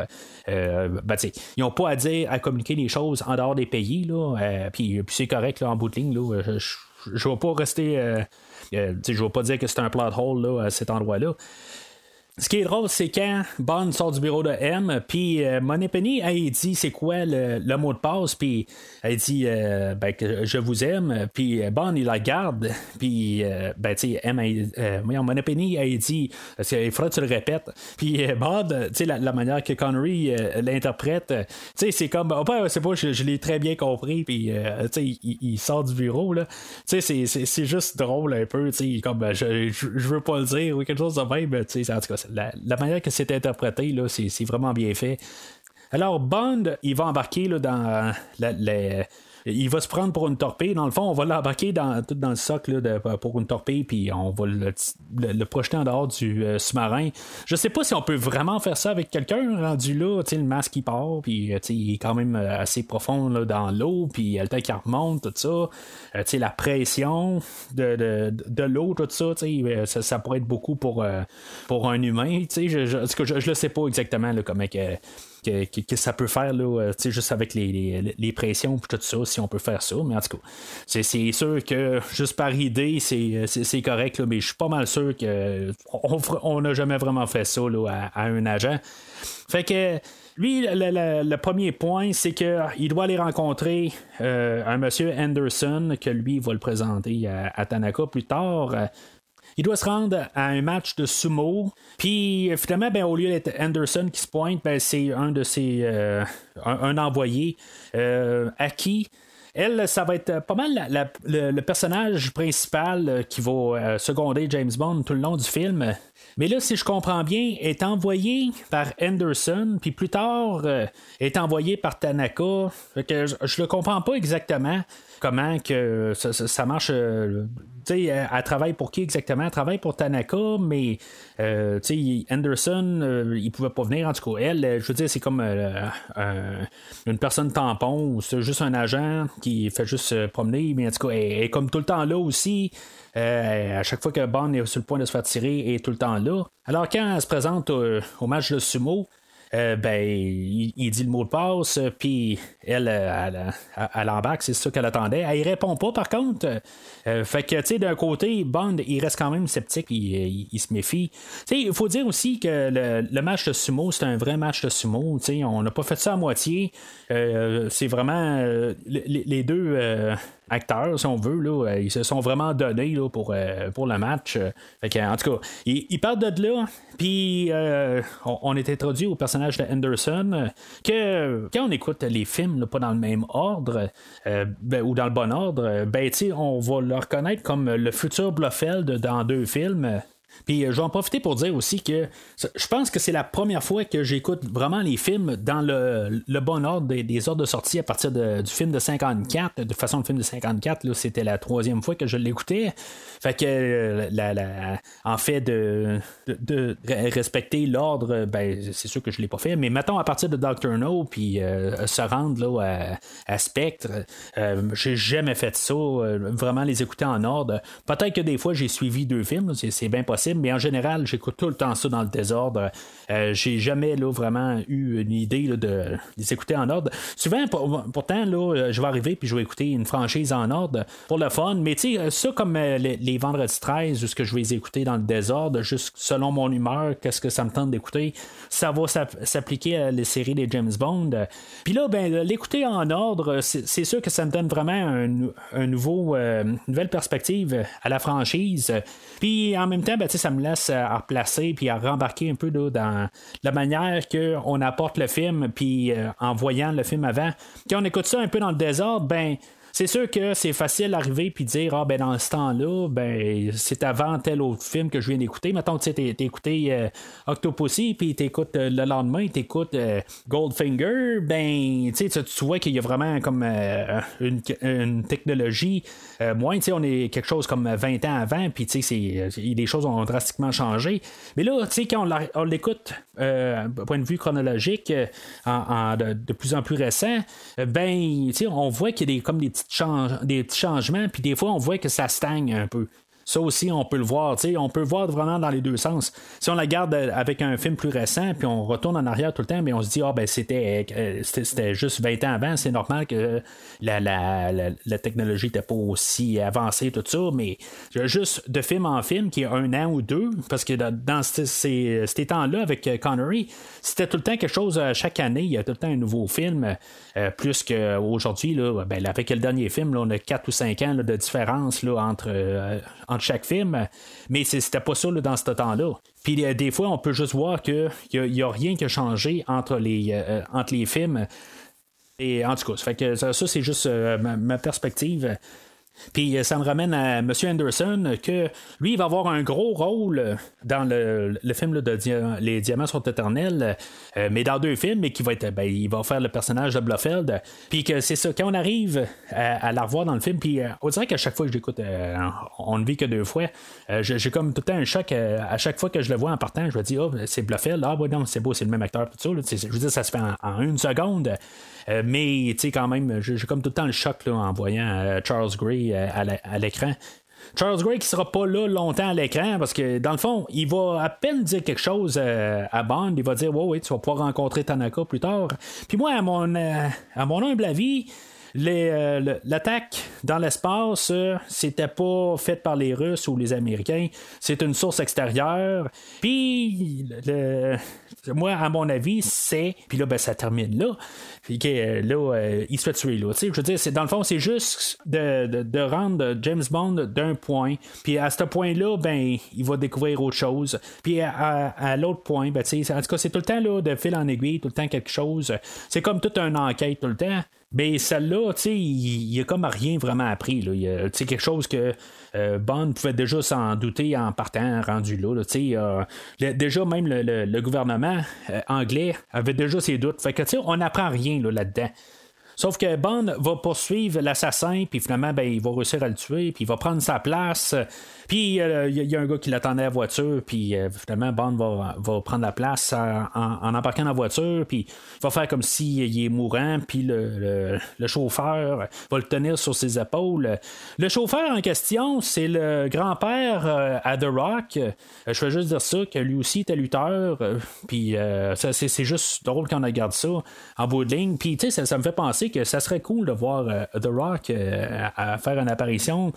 ben, ils n'ont pas à dire à communiquer les choses en dehors des pays. Là, puis, c'est correct là, en bout de ligne. Là, je pas rester. je ne vais pas dire que c'est un plot hole là, à cet endroit-là. Ce qui est drôle, c'est quand Bond sort du bureau de M, puis euh, Money Penny, elle dit c'est quoi le, mot de passe, puis elle dit euh, ben, que je vous aime, puis euh, Bond il la garde, puis ben tu M, Money Penny, elle dit il faudrait que tu le répètes, puis Bond, tu sais la, manière que Connery l'interprète, tu sais c'est comme oh, ben, c'est pas, je, l'ai très bien compris, puis tu sais il, sort du bureau là, tu sais c'est juste drôle un peu, tu sais comme je, je, veux pas le dire ou quelque chose de même, tu sais en tout cas la, manière que c'est interprété, là, c'est, vraiment bien fait. Alors, Bond, il va embarquer là, dans la, il va se prendre pour une torpille. Dans le fond, on va l'embarquer dans, tout dans le socle pour une torpille, puis on va le, projeter en dehors du euh, sous-marin. Je sais pas si on peut vraiment faire ça avec quelqu'un rendu là, le masque qui part, puis euh, il est quand même euh, assez profond dans l'eau, puis le temps qui remonte, tout ça. la pression de, de, l'eau, tout ça, ça, ça, pourrait être beaucoup pour, pour un humain. Je, je, je, je, le sais pas exactement là, comment que que, ça peut faire, là, euh, juste avec les, pressions et tout ça, si on peut faire ça. Mais en tout cas, c'est, sûr que juste par idée, c'est, correct, là, mais je suis pas mal sûr qu'on n'a jamais vraiment fait ça à, un agent. Fait que. Lui, le, premier point, c'est qu'il doit aller rencontrer euh, un monsieur Anderson, que lui va le présenter à, Tanaka plus tard. Il doit se rendre à un match de sumo. Puis finalement, ben, au lieu d'être Anderson qui se pointe, ben, c'est un de ses. Euh, un, envoyé euh, qui. Elle, ça va être pas mal le, personnage principal euh, qui va seconder James Bond tout le long du film. Mais là, si je comprends bien, est envoyé par Anderson, puis plus tard est envoyé par Tanaka. que je, ne le comprends pas exactement comment que ça, marche. Euh, sais, elle, travaille pour qui exactement? Elle travaille pour Tanaka, mais euh, Anderson, euh, il pouvait pas venir. En tout cas, elle, je veux dire, c'est comme une personne tampon ou c'est juste un agent qui fait juste se promener, mais en tout cas, elle, est comme tout le temps là aussi. À chaque fois que Bond est sur le point de se faire tirer, elle est tout le temps là. Alors, quand elle se présente au match de sumo, euh, ben, il, dit le mot de passe, puis elle, elle, elle, embarque, c'est ça qu'elle attendait. Elle y répond pas, par contre. Euh, fait que, tu sais, d'un côté, Bond, il reste quand même sceptique, il, il, se méfie. Tu il faut dire aussi que le, match de sumo, c'est un vrai match de sumo. Tu on n'a pas fait ça à moitié. Euh, c'est vraiment les, deux acteurs, si on veut. Là, ils se sont vraiment donnés là, pour, pour le match. Fait en tout cas, ils, partent de là, puis on, est introduit au personnage de Henderson, que quand on écoute les films, pas dans le même ordre, euh, ben, ou dans le bon ordre, ben, on va le reconnaître comme le futur Blofeld dans deux films. Puis euh, je vais en profiter pour dire aussi que je pense que c'est la première fois que j'écoute vraiment les films dans le, bon ordre des, ordres de sortie à partir du film de 54. De façon, le film de 54, c'était la troisième fois que je l'écoutais. Fait que, euh, la, en fait, de, de, respecter l'ordre, ben, c'est sûr que je ne l'ai pas fait. Mais mettons, à partir de Doctor No, puis euh, se rendre là, à, Spectre, j'ai jamais fait ça. vraiment les écouter en ordre. Peut-être que des fois, j'ai suivi deux films, c'est bien possible mais en général, j'écoute tout le temps ça dans le désordre. j'ai jamais là, vraiment eu une idée de les écouter en ordre. Souvent, pourtant, là, je vais arriver puis je vais écouter une franchise en ordre pour le fun, mais tu sais, ça comme les, les, vendredis 13, où ce que je vais les écouter dans le désordre, juste selon mon humeur, qu'est-ce que ça me tente d'écouter, ça va s'appliquer à les séries des James Bond. Puis là, ben, l'écouter en ordre, c'est sûr que ça me donne vraiment un, nouveau, euh, une nouvelle perspective à la franchise. Puis en même temps, ben, ça me laisse à replacer puis à rembarquer un peu dans la manière qu'on apporte le film, puis euh, en voyant le film avant. Quand on écoute ça un peu dans le désordre, ben c'est sûr que c'est facile d'arriver puis dire ah ben dans ce temps-là, ben c'est avant tel autre film que je viens d'écouter. Mettons, tu sais, écouté euh, Octopussy puis t'écoutes euh, le lendemain, t'écoutes euh, Goldfinger, ben tu sais, tu vois qu'il y a vraiment comme euh, une, technologie moins, tu sais, on est quelque chose comme 20 ans avant, puis tu sais, les choses ont drastiquement changé. Mais là, tu sais, quand on l'écoute point de vue chronologique, en, de, plus en plus récent, ben, tu sais, on voit qu'il y a comme des petits des petits changements, puis des fois, on voit que ça stagne un peu. Ça aussi, on peut le voir. On peut le voir vraiment dans les deux sens. Si on la garde avec un film plus récent, puis on retourne en arrière tout le temps, mais on se dit, ah, ben, c'était, euh, juste 20 ans avant, c'est normal que la, la, la, technologie n'était pas aussi avancée, tout ça, mais juste de film en film, qui est un an ou deux, parce que dans ces, temps-là, avec Connery, c'était tout le temps quelque chose, euh, chaque année, il y a tout le temps un nouveau film, euh, plus qu'aujourd'hui, ben, avec le dernier film, là, on a 4 ou 5 ans de différence là, entre chaque film, mais c'était pas ça dans ce temps-là. Puis euh, des fois, on peut juste voir qu'il n'y a, rien qui a changé entre les, euh, entre les films. Et en tout cas, ça, ça, c'est juste euh, ma, perspective. Puis ça me ramène à M. Anderson que lui, il va avoir un gros rôle dans le, film de Les Diamants sont éternels, mais dans deux films, et qui va être, ben, il va faire le personnage de Blofeld. Puis que c'est ça, quand on arrive à, la revoir dans le film, puis on dirait qu'à chaque fois que je l'écoute, on ne vit que deux fois, j'ai comme tout le temps un choc. à chaque fois que je le vois en partant, je me dis, oh, c'est Blofeld, ah, ouais, non, c'est beau, c'est le même acteur, tout ça. je veux dire, ça se fait en une seconde. Euh, mais, tu sais, quand même, j'ai comme tout le temps le choc en voyant euh, Charles Gray euh, à l'écran. Charles Gray qui sera pas là longtemps à l'écran parce que dans le fond, il va à peine dire quelque chose à Bond. Il va dire Ouais, tu vas pouvoir rencontrer Tanaka plus tard. Puis moi, à mon, à mon humble avis, l'attaque dans l'espace, c'était pas fait par les Russes ou les Américains. C'est une source extérieure. Puis, moi, à mon avis, c'est. Puis là, ben, ça termine là. Que là, il se fait tuer là. je veux dire, c'est, dans le fond, c'est juste de, rendre James Bond d'un point. Puis à ce point-là, ben, il va découvrir autre chose. Puis à, l'autre point, ben, en tout cas, c'est tout le temps là, de fil en aiguille, tout le temps quelque chose. C'est comme toute une enquête tout le temps. Mais celle-là, tu sais, il n'y a comme rien vraiment appris. A quelque chose que euh, Bond pouvait déjà s'en douter en partant rendu là. là déjà, même le, gouvernement euh, anglais avait déjà ses doutes. Fait que, on n'apprend rien là-dedans. Sauf que Bond va poursuivre l'assassin, puis finalement, ben, il va réussir à le tuer, puis il va prendre sa place. Puis il euh, y, a un gars qui l'attendait à la voiture, puis euh, finalement, Bond va, prendre la place en, embarquant dans la voiture, puis il va faire comme s'il est mourant, puis le, chauffeur va le tenir sur ses épaules. Le chauffeur en question, c'est le grand-père euh, à The Rock. je vais juste dire ça, que lui aussi était lutteur, puis c'est juste drôle qu'on regarde ça en bout de ligne. Puis tu sais, ça, me fait penser que ça serait cool de voir The Rock à faire une apparition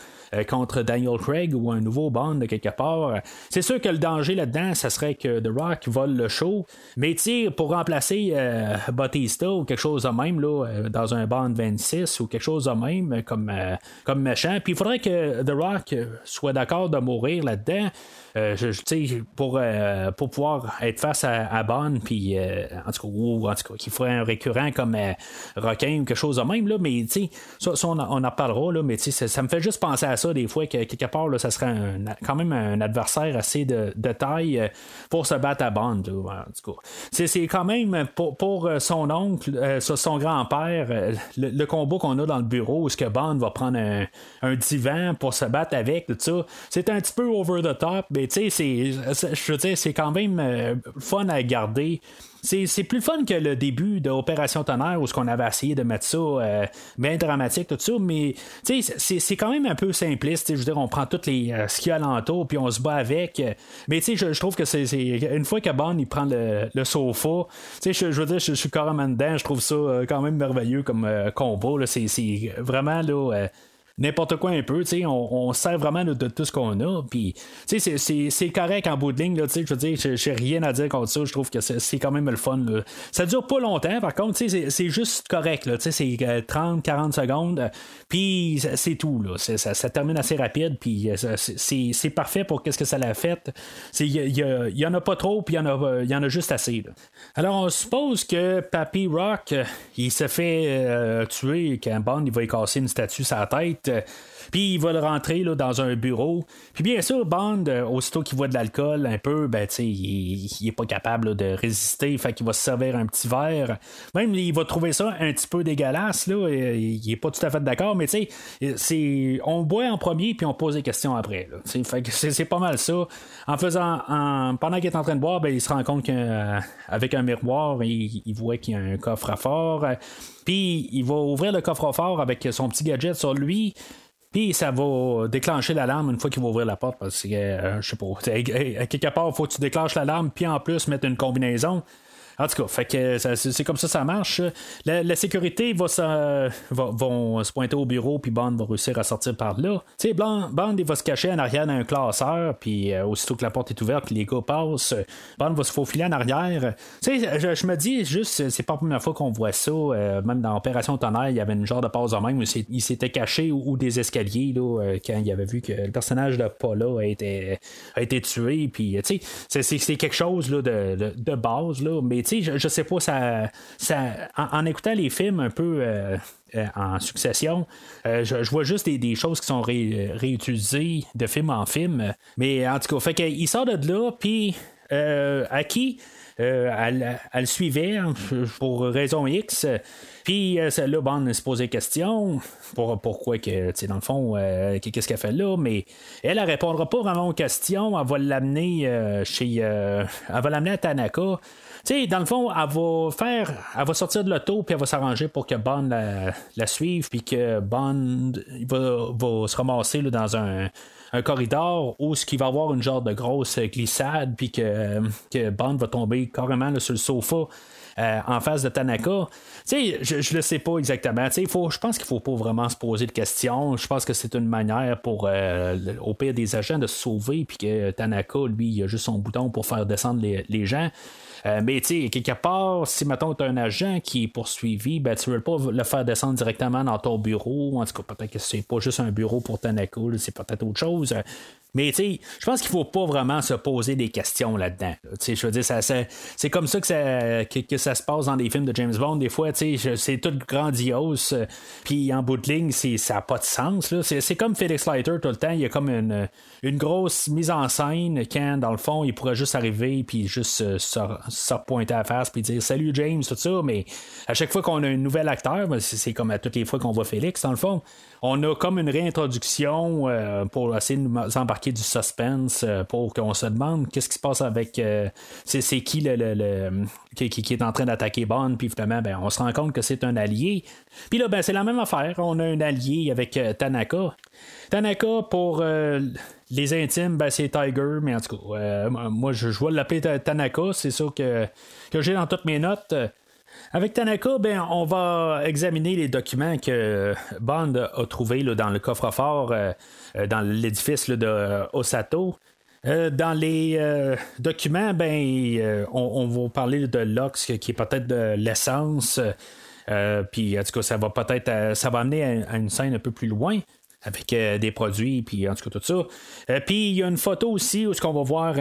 contre Daniel Craig ou un nouveau Bond de quelque part. C'est sûr que le danger là-dedans, ça serait que The Rock vole le show. Mais tu pour remplacer euh, Batista ou quelque chose de même, là, euh, dans un Bond 26 ou quelque chose de même, comme, euh, comme méchant, puis il faudrait que The Rock soit d'accord de mourir là-dedans. Euh, pour, euh, pour pouvoir être face à, Bond, puis euh, en tout cas, ou en tout cas, qu'il ferait un récurrent comme Requin ou quelque chose de même, là, mais ça, ça, on, en parlera, là, mais ça, ça me fait juste penser à ça des fois, que quelque part, là, ça serait quand même un adversaire assez de, taille pour se battre à Bond. C'est, quand même pour, pour son oncle, son grand-père, le, combat qu'on a dans le bureau, où ce que Bond va prendre un, un divan pour se battre avec, tout ça, c'est un petit peu over the top, mais tu sais, je veux dire, c'est quand même euh, fun à garder c'est plus fun que le début d'Opération Tonnerre où ce qu'on avait essayé de mettre ça euh, bien dramatique, tout ça, mais c'est quand même un peu simpliste. Je veux dire, on prend toutes les euh, ce qu'il y a alentour puis on se bat avec. Mais je, je trouve que c'est une fois que Bond il prend le, le sofa, je, je veux dire, je, suis carrément dedans, je trouve ça euh, quand même merveilleux comme combat. C'est vraiment là n'importe quoi un peu. On, on sert vraiment de, tout ce qu'on a. Puis, c'est correct en bout de ligne. Je veux dire, j'ai rien à dire contre ça. Je trouve que c'est quand même le fun. Là. Ça dure pas longtemps, par contre. C'est juste correct. C'est 30-40 secondes. Puis, c'est tout. Là. Ça, ça, termine assez rapide. Puis, euh, c'est parfait pour qu'est-ce que ça l'a fait. Il y, en a pas trop. Puis, il y, en a, y en a juste assez. Alors, on suppose que Papy Rock, il se fait euh, tuer quand Bond il va y casser une statue la tête. Euh, puis il va le rentrer là, dans un bureau. Puis bien sûr, Bond, euh, aussitôt qu'il voit de l'alcool un peu, ben, il, il est pas capable de résister. Fait qu'il va se servir un petit verre. Même, il va trouver ça un petit peu dégueulasse. Là, il est pas tout à fait d'accord, mais tu sais, on boit en premier puis on pose des questions après. fait que c'est pas mal ça. En faisant, pendant qu'il est en train de boire, ben, il se rend compte qu'avec un miroir, il, il voit qu'il y a un coffre à fort. Puis il va ouvrir le coffre-fort avec son petit gadget sur lui. Puis ça va déclencher l'alarme une fois qu'il va ouvrir la porte parce que, euh, je sais pas, quelque part, il faut que tu déclenches l'alarme, puis en plus mettre une combinaison. En tout cas, fait que c'est comme ça ça marche. La, sécurité va, se, vont se pointer au bureau, puis Bond va réussir à sortir par là. Tu Bond, va se cacher en arrière d'un classeur, puis euh, aussitôt que la porte est ouverte, les gars passent, Bond va se faufiler en arrière. Sais, je, me dis juste, c'est pas la première fois qu'on voit ça. Euh, même dans Opération Tonnerre, il y avait une genre de pause en même où il s'était caché ou, des escaliers là, euh, quand il avait vu que le personnage de Paula a été, a été tué. Puis, c'est quelque chose là, de, de, base, là, mais je, sais pas, ça, ça en, écoutant les films un peu euh, euh, en succession, euh, je, vois juste des, choses qui sont réutilisées de film en film. Mais en tout cas, fait qu'il sort de là, puis à qui? Elle, elle, suivait hein, pour raison X. Puis là, Bond se posait question pour, pourquoi que, dans le fond, qu'est-ce qu'elle fait là, mais elle ne répondra pas vraiment aux questions. Elle va l'amener chez. elle va l'amener à Tanaka. Dans le fond, elle va faire, elle va sortir de l'auto, puis elle va s'arranger pour que Bond la, suive, puis que Bond va, se ramasser dans un, corridor où ce qui va avoir une genre de grosse glissade, puis que, que Bond va tomber carrément sur le sofa. Euh, en face de Tanaka. Je, ne le sais pas exactement. Je pense qu'il faut pas vraiment se poser de questions. Je pense que c'est une manière pour, euh, au pire des agents, de se sauver, puis que Tanaka, lui, il a juste son bouton pour faire descendre les gens. Euh, mais tu sais, quelque part, si mettons tu un agent qui est poursuivi, ben tu veux pas le faire descendre directement dans ton bureau. En tout cas, peut-être que c'est pas juste un bureau pour Tanaka, c'est peut-être autre chose. Mais tu sais, je pense qu'il faut pas vraiment se poser des questions là-dedans. sais, Je veux dire, c'est comme ça que ça, que, ça se passe dans des films de James Bond. Des fois, c'est tout grandiose. Euh, puis en bout de ligne, ça n'a pas de sens. C'est comme Felix Leiter tout le temps. Il y a comme une, une grosse mise en scène quand, dans le fond, il pourrait juste arriver puis juste euh, se, se, pointer à la face puis dire Salut James, tout ça. Mais à chaque fois qu'on a un nouvel acteur, ben, c'est comme à toutes les fois qu'on voit Félix, dans le fond. On a comme une réintroduction euh, pour essayer de nous embarquer du suspense euh, pour qu'on se demande qu'est-ce qui se passe avec euh, c'est, qui le, qui, est en train d'attaquer Bond puis finalement ben, on se rend compte que c'est un allié. Puis là ben, c'est la même affaire. On a un allié avec Tanaka. Tanaka pour les intimes ben, c'est Tiger mais en tout cas moi je, je vais l'appeler Tanaka c'est ça que, que j'ai dans toutes mes notes avec Tanaka, ben, on va examiner les documents que Bond a trouvés dans le coffre-fort euh, euh, dans l'édifice de Osato. Euh, dans les documents, ben, on, va parler de l'ox qui est peut-être de l'essence. puis en tout cas, ça va peut-être ça va amener à, une scène un peu plus loin avec des produits, puis en tout cas tout ça. puis il y a une photo aussi où ce qu'on va voir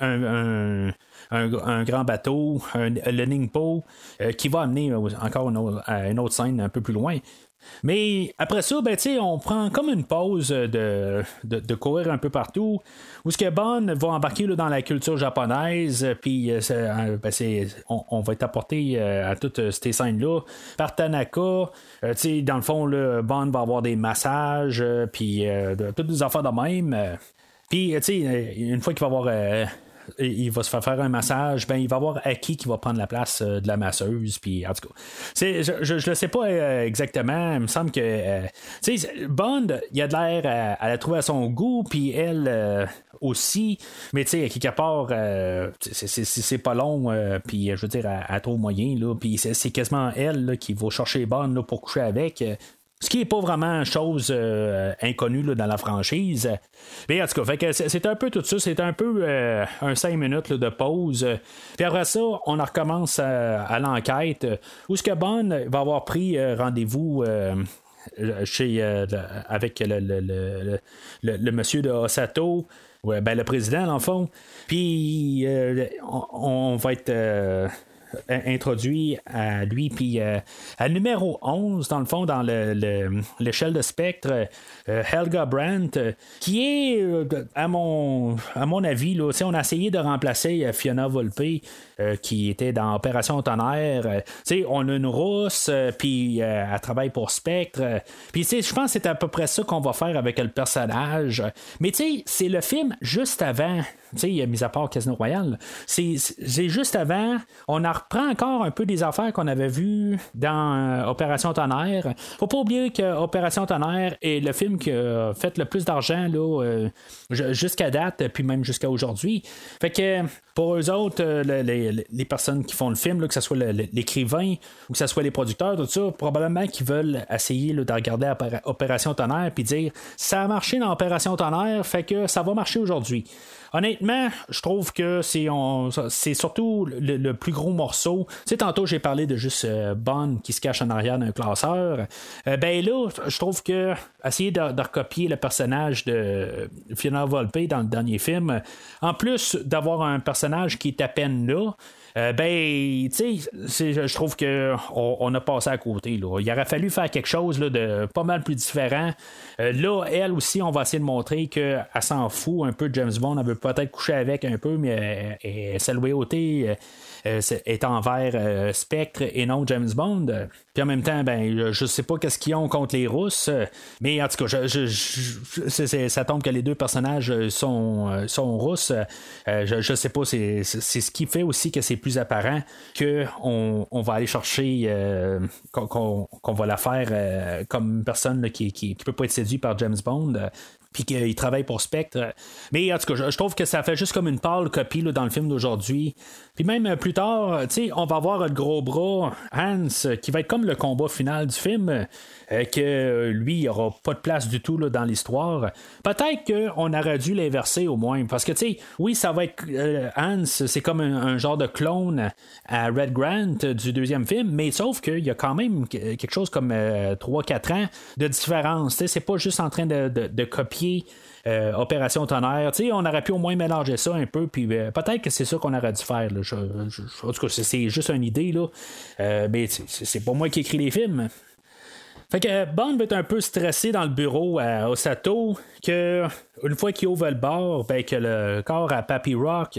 un un, grand bateau, le Ningpo, euh, qui va amener encore une autre scène un peu plus loin. Mais après ça, ben, on prend comme une pause de, de, courir un peu partout, où ce que Bon va embarquer dans la culture japonaise, puis euh, euh, ben, on, va être apporté à toutes ces scènes-là par Tanaka. dans le fond, le Bon va avoir des massages, puis toutes des affaires de même. Puis, une fois qu'il va avoir il va se faire faire un massage, ben il va avoir Aki qui va prendre la place de la masseuse. Puis en tout cas, je, ne le sais pas exactement. Il me semble que Bond, il a de l'air à, la trouver à son goût, puis elle aussi. Mais tu sais, quelque part, c'est pas long, puis je veux dire, à, trop moyen, là. Puis c'est quasiment elle qui va chercher Bond pour coucher avec. Ce qui n'est pas vraiment chose euh, inconnue dans la franchise. Mais en tout cas, c'est un peu tout ça. C'est un peu euh, un 5 minutes de pause. Puis après ça, on en recommence à, l'enquête. Où ce que Bond va avoir pris euh, rendez-vous avec le, monsieur de Osato. ben, le président, dans le fond. Puis, on, va être introduit à lui. Puis euh, à numéro 11, dans le fond, dans l'échelle de spectre, euh, Helga Brandt, euh, qui est, à, mon, à mon avis, là, on a essayé de remplacer Fiona Volpe, qui était dans Opération Tonnerre. on a une rousse, puis elle travaille pour Spectre. Puis je pense que c'est à peu près ça qu'on va faire avec le personnage. Mais c'est le film juste avant sais, mis à part Casino Royale, c'est juste avant, on en reprend encore un peu des affaires qu'on avait vues dans euh, Opération Tonnerre. Faut pas oublier que Opération Tonnerre est le film qui a fait le plus d'argent euh, jusqu'à date, puis même jusqu'à aujourd'hui. Fait que pour eux autres, euh, les, personnes qui font le film, que ce soit l'écrivain ou que ce soit les producteurs, tout ça, probablement qu'ils veulent essayer de regarder Opération Tonnerre puis dire ça a marché dans Opération Tonnerre, fait que ça va marcher aujourd'hui. Honnêtement, je trouve que c'est, surtout le, plus gros morceau. Tu sais, tantôt j'ai parlé de juste euh, Bond qui se cache en arrière d'un classeur. Euh, ben là, je trouve que essayer de, recopier le personnage de Fiona Volpe dans le dernier film, en plus d'avoir un personnage qui est à peine là, euh, ben, tu sais, je trouve qu'on on a passé à côté. Là. Il aurait fallu faire quelque chose là, de pas mal plus différent. Euh, là, elle aussi, on va essayer de montrer qu'elle s'en fout un peu de James Bond. Elle veut peut-être coucher avec un peu, mais elle, loyauté est envers euh, Spectre et non James Bond. Puis en même temps, ben, je sais pas qu'est-ce qu'ils ont contre les Russes, mais en tout cas, ça tombe que les deux personnages sont, sont russes. je, je sais pas, c'est, ce qui fait aussi que c'est plus apparent qu'on on va aller chercher, qu'on, va la faire comme une personne qui, qui, qui, peut pas être séduite par James Bond puis qu'il travaille pour Spectre. Mais en tout cas, je, trouve que ça fait juste comme une pâle copie dans le film d'aujourd'hui. Puis même euh, plus tard, sais, on va voir le gros bras Hans, qui va être comme le combat final du film, euh, que lui, il aura pas de place du tout là, dans l'histoire. Peut-être qu'on aurait dû l'inverser au moins, parce que tu sais, oui, ça va être euh, Hans, c'est comme un, genre de clone à Red Grant du deuxième film, mais sauf qu'il y a quand même quelque chose comme 3-4 ans de différence. C'est pas juste en train de copier euh, Opération Tonnerre. on aurait pu au moins mélanger ça un peu, puis euh, peut-être que c'est ça qu'on aurait dû faire. en tout cas, c'est juste une idée, là. Euh, mais c'est pas moi qui écris les films. Fait que Bond va être un peu stressé dans le bureau à Osato, que une fois qu'il ouvre le bar, ben, que le corps à Papy Rock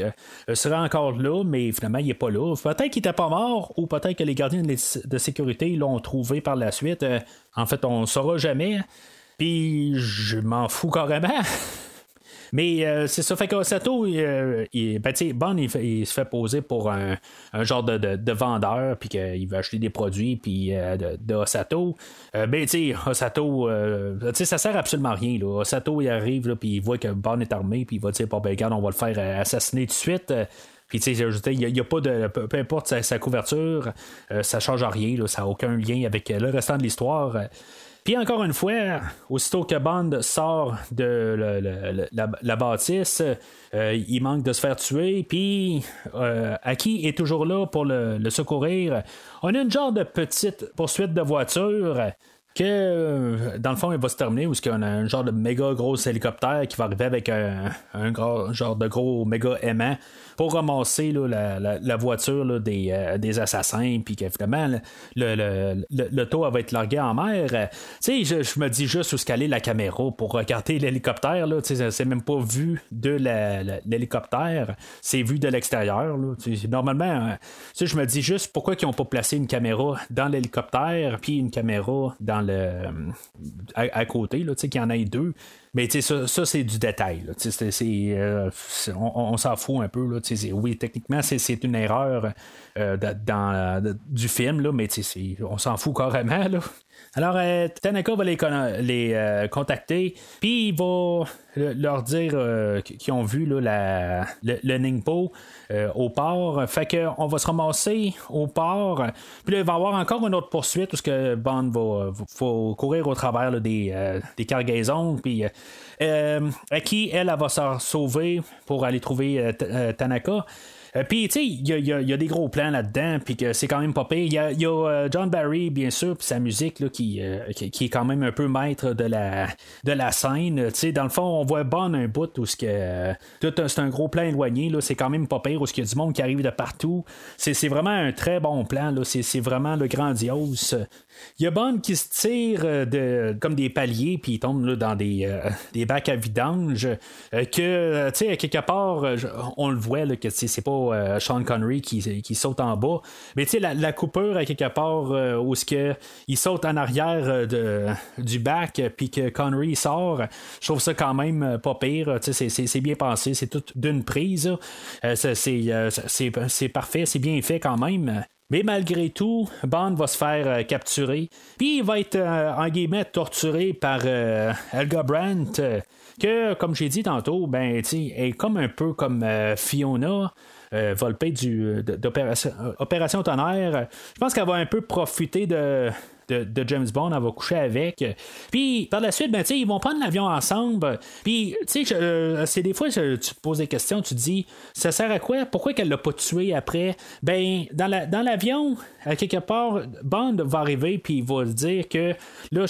sera encore là, mais finalement il est pas là. Peut-être qu'il était pas mort, ou peut-être que les gardiens de sécurité l'ont trouvé par la suite. En fait, on ne saura jamais. Puis je m'en fous carrément. Mais euh, c'est ça, fait qu'Osato, euh, il, ben, Bon, il, se fait poser pour un, genre de, vendeur, puis qu'il veut acheter des produits, puis euh, de, Osato. ben, tu sais, Osato, tu ça sert absolument à rien. Là. Osato, il arrive, puis il voit que Bon est armé, puis il va dire, bon, ben, regarde, on va le faire assassiner tout de suite. Puis, tu sais, il n'y a, pas de. Peu, importe sa, couverture, ça change rien, ça n'a aucun lien avec le restant de l'histoire. Puis encore une fois, aussitôt que Bond sort de la, bâtisse, euh, il manque de se faire tuer. Puis euh, Aki est toujours là pour le, secourir. On a une genre de petite poursuite de voiture que dans le fond, il va se terminer où y a un genre de méga gros hélicoptère qui va arriver avec un, un genre de gros méga aimant pour ramasser la, voiture des, euh, des, assassins, puis qu'évidemment, le, le, taux va être largué en mer. Sais, je, me dis juste où se caler la caméra pour regarder l'hélicoptère. C'est même pas vu de l'hélicoptère, c'est vu de l'extérieur. Normalement, je me dis juste pourquoi ils n'ont pas placé une caméra dans l'hélicoptère, puis une caméra dans le à, côté, qu'il y en ait deux. Mais ça, ça c'est du détail. Euh, on, s'en fout un peu. Oui, techniquement, c'est une erreur euh, dans, du film, mais on s'en fout carrément. Là. Alors, euh, Tanaka va les, les contacter, puis il va leur dire qu'ils ont vu la, le, Ningpo au port. Fait qu'on va se ramasser au port. Puis là, il va y avoir encore une autre poursuite où ce que Bond va, courir au travers des, des cargaisons. Puis euh, à qui elle, elle, va se sauver pour aller trouver euh, euh, Tanaka. Puis, tu sais, il y, a, des gros plans là-dedans, puis que c'est quand même pas pire. Il y a, John Barry, bien sûr, puis sa musique là, qui, qui, est quand même un peu maître de la, de la scène. Tu sais, dans le fond, on voit Bon un bout où c'est un gros plan éloigné. Là, c'est quand même pas pire, où il y a du monde qui arrive de partout. C'est, vraiment un très bon plan. Là, c'est, vraiment le grandiose. Il y a Bond qui se tire euh, de, comme des paliers, puis il tombe dans des, euh, des bacs à vidange. Euh, que, tu sais, quelque part, on le voit, là, que c'est pas Sean Connery qui, qui, saute en bas. Mais tu sais, la, la, coupure, à quelque part, où ce que, il saute en arrière de, du bac, puis que Connery sort, je trouve ça quand même pas pire. Tu sais, c'est bien pensé, c'est tout d'une prise. c'est parfait, c'est bien fait quand même. Mais malgré tout, Bond va se faire euh, capturer. Puis il va être, euh, en guillemets, torturé par euh, Elga Brandt, que, comme j'ai dit tantôt, ben, est comme un peu comme Fiona. Volpe du, d'opération Opération Tonnerre. Je pense qu'elle va un peu profiter de, de, James Bond, elle va coucher avec. Puis par la suite, ben, ils vont prendre l'avion ensemble. Puis, tu sais, euh, c'est des fois, tu te poses des questions, tu te dis, ça sert à quoi? Pourquoi qu'elle l'a pas tué après? Ben, dans, la, dans l'avion, à quelque part, Bond va arriver, puis il va dire que là,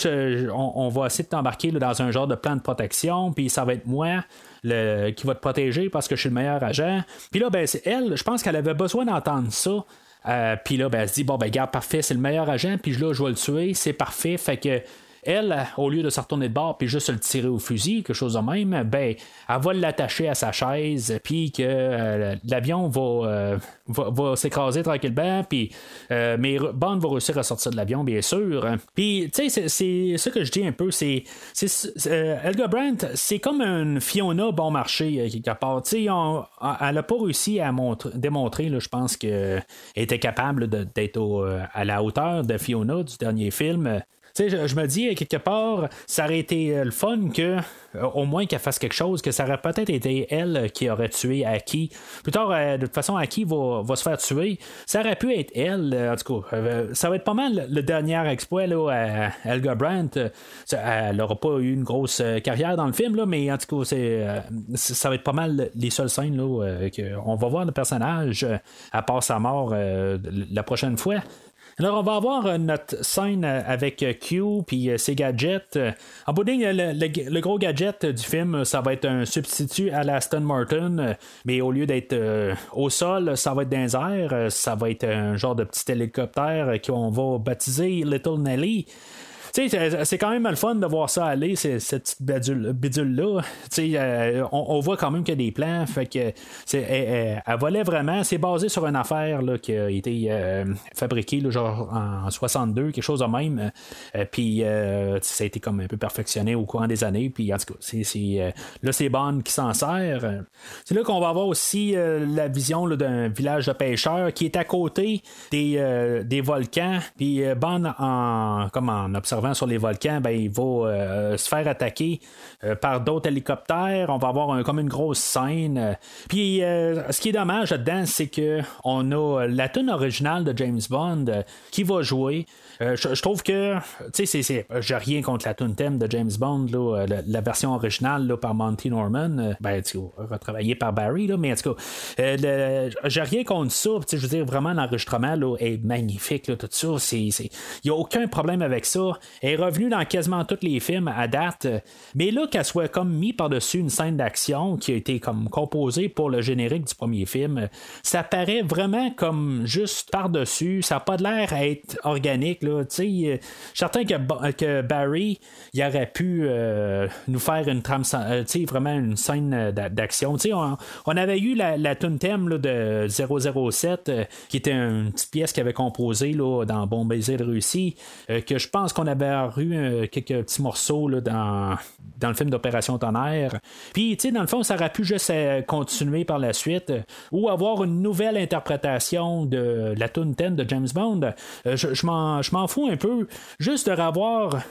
on, va essayer de t'embarquer dans un genre de plan de protection, puis ça va être moi. Le, qui va te protéger parce que je suis le meilleur agent. Puis là, ben, c'est elle, je pense qu'elle avait besoin d'entendre ça euh, puis là, ben, elle se dit, bon, ben, garde, parfait, c'est le meilleur agent, puis là, je vais le tuer, c'est parfait. Fait que elle, au lieu de se retourner de bord puis juste le tirer au fusil, quelque chose de même, ben, elle va l'attacher à sa chaise, puis que euh, l'avion euh, va, va, s'écraser tranquillement, puis euh, mais Bond va réussir à sortir de l'avion, bien sûr. Puis, tu sais, c'est ce que je dis un peu, c'est Elga Brandt, c'est comme une Fiona bon marché, quelque part. Tu sais, elle n'a pas réussi à démontrer, je pense qu'elle était capable d'être à la hauteur de Fiona du dernier film. Sais, je, me dis, quelque part, ça aurait été euh, le fun que, euh, au moins qu'elle fasse quelque chose, que ça aurait peut-être été elle qui aurait tué Aki. Plus tard, euh, de toute façon, Aki va, va se faire tuer. Ça aurait pu être elle, en tout cas. ça va être pas mal le dernier exploit là, à Elga Brandt. Elle n'aura pas eu une grosse carrière dans le film, là, mais en tout cas, ça va être pas mal les seules scènes là, qu'on va voir le personnage à part sa mort la prochaine fois. Alors, on va avoir euh, notre scène euh, avec euh, Q puis ses gadgets. En bout le, gros gadget du film, ça va être un substitut à la Aston Martin, mais au lieu d'être au sol, ça va être dans les airs. Ça va être un genre de petit hélicoptère qu'on va baptiser Little Nelly c'est quand même le fun de voir ça aller, cette petite bidule-là. Euh, on, on, voit quand même qu'il y a des plans. Fait que elle, elle, volait vraiment. C'est basé sur une affaire là, qui a été euh, fabriquée genre en 62, quelque chose de même. Euh, puis ça a été comme un peu perfectionné au courant des années. Puis en tout cas, c'est, là, c'est Bond qui s'en sert. C'est là qu'on va avoir aussi la vision d'un village de pêcheurs qui est à côté des, des volcans. Puis Bond, en, comme en sur les volcans, ben, il va euh, se faire attaquer euh, par d'autres hélicoptères. On va avoir comme une grosse scène. Puis, euh, ce qui est dommage là-dedans, c'est que on a la tune originale de James Bond qui va jouer. Euh, je, trouve que, tu sais, c'est, j'ai rien contre la tune thème de James Bond, là, euh, la, version originale là, par Monty Norman, euh, ben, retravaillé par Barry, là, mais en tout cas, j'ai rien contre ça. Je veux dire, vraiment, l'enregistrement est magnifique, là, tout ça. Il n'y a aucun problème avec ça. Elle est revenue dans quasiment tous les films à date. Mais là, qu'elle soit comme mis par-dessus une scène d'action qui a été comme composée pour le générique du premier film, ça paraît vraiment comme juste par-dessus. Ça n'a pas de l'air à être organique. Là. Euh, certain que, que Barry il aurait pu euh, nous faire une trame, euh, vraiment une scène d'action. On, on, avait eu la, la tune thème de 007 qui était une petite pièce qu'il avait composée là, dans Bon baiser de Russie que je pense qu'on avait eu quelques petits morceaux là, dans, dans le film d'Opération Tonnerre. Puis, dans le fond, ça aurait pu juste continuer par la suite ou avoir une nouvelle interprétation de la tune 10 de James Bond. je, je m'en fous un peu. Juste de revoir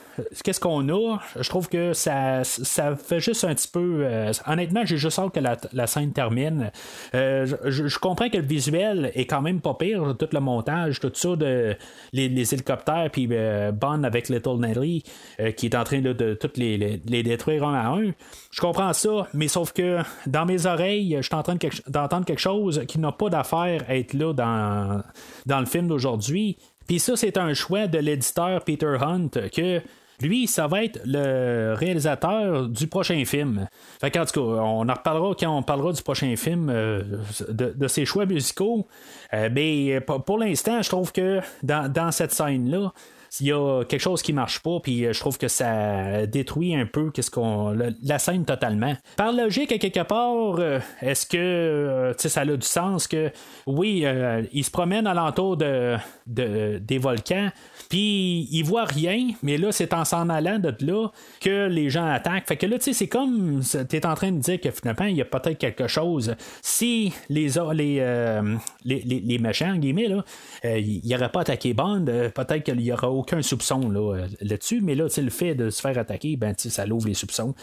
qu'est-ce qu'on a, je trouve que ça, ça fait juste un petit peu. honnêtement, j'ai juste hâte que la, scène termine. je, comprends que le visuel est quand même pas pire, tout le montage, tout ça, de, les, hélicoptères, puis euh, avec Little Nelly, euh, qui est en train de toutes les, détruire un à un. Je comprends ça, mais sauf que dans mes oreilles, je suis en train d'entendre quelque chose qui n'a pas d'affaire à être là dans, dans le film d'aujourd'hui. Puis ça, c'est un choix de l'éditeur Peter Hunt que lui, ça va être le réalisateur du prochain film. Fait tout cas, on en reparlera quand on parlera du prochain film, euh, de, ses choix musicaux. Euh, mais pour l'instant, je trouve que dans, cette scène-là, il y a quelque chose qui marche pas, puis je trouve que ça détruit un peu qu'est-ce qu'on la scène totalement. Par logique, à quelque part, euh, est-ce que ça a du sens que oui, il se promène alentour de, de, des volcans, puis il voit rien, mais là, c'est en s'en allant de là que les gens attaquent. Fait que là, tu sais, c'est comme tu es en train de dire que finalement, il y a peut-être quelque chose. Si les, les, euh, les, les, méchants, guillemets, là, euh, il pas attaqué Bond, euh, peut-être qu'il n'y aura aucun soupçon là, là-dessus, mais là, le fait de se faire attaquer, ben, ça l'ouvre les soupçons.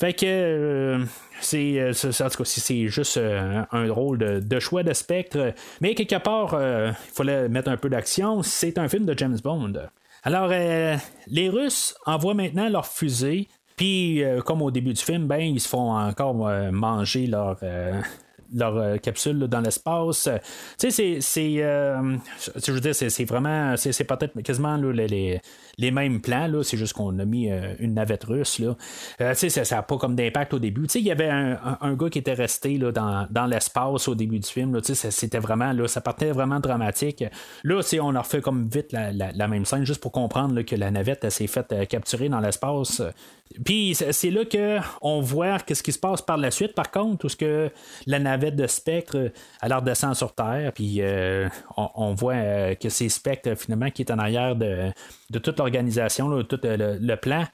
Fait que euh, c'est, euh, en tout cas, c'est juste euh, un rôle de, choix de spectre. Mais quelque part, il fallait mettre un peu d'action. C'est un film de James Bond. Alors, les Russes envoient maintenant leurs fusées. Puis, comme au début du film, ben, ils se font encore manger leur leur capsule dans l'espace. Tu sais, c'est. je veux dire, c'est vraiment. C'est peut-être quasiment les, les mêmes plans, là, c'est juste qu'on a mis euh, une navette russe. Là. Euh, ça n'a pas comme d'impact au début. Il y avait un, gars qui était resté là, dans, l'espace au début du film. Là, c'était vraiment, là, ça partait vraiment dramatique. Là, on a refait comme vite la, même scène, juste pour comprendre que la navette s'est faite euh, capturer dans l'espace. Puis c'est là qu'on voit ce qui se passe par la suite, par contre, où ce que la navette de Spectre, alors descend sur Terre, puis on, voit que c'est Spectre finalement qui est en arrière de, toute l'organisation, tout euh, le, plan.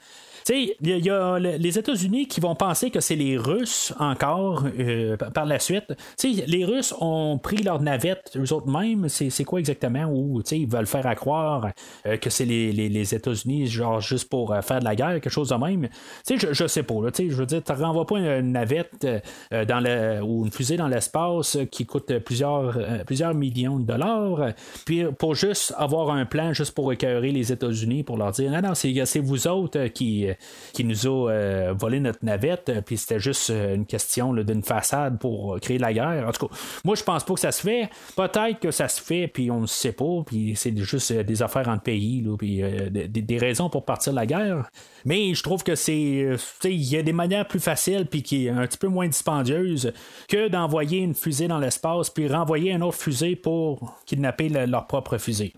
Il y, a les États-Unis qui vont penser que c'est les Russes encore euh, par la suite. les Russes ont pris leur navette eux autres mêmes. C'est quoi exactement? Ou ils veulent faire à croire euh, que c'est les, États-Unis, genre juste pour faire de la guerre, quelque chose de même. Je, je sais pas. je veux dire, tu renvoies pas une navette dans le, ou une fusée dans l'espace qui coûte plusieurs, plusieurs millions de dollars. Puis pour juste avoir un plan juste pour écœurer les États-Unis pour leur dire non, non, c'est vous autres qui qui nous a euh, volé notre navette, euh, puis c'était juste euh, une question d'une façade pour créer la guerre. En tout cas, moi, je pense pas que ça se fait. Peut-être que ça se fait, puis on ne sait pas, puis c'est juste des affaires entre pays, puis des, raisons pour partir la guerre. Mais je trouve que c'est. Il y a des manières plus faciles, puis qui est un petit peu moins dispendieuses que d'envoyer une fusée dans l'espace, puis renvoyer un autre fusée pour kidnapper leur propre fusée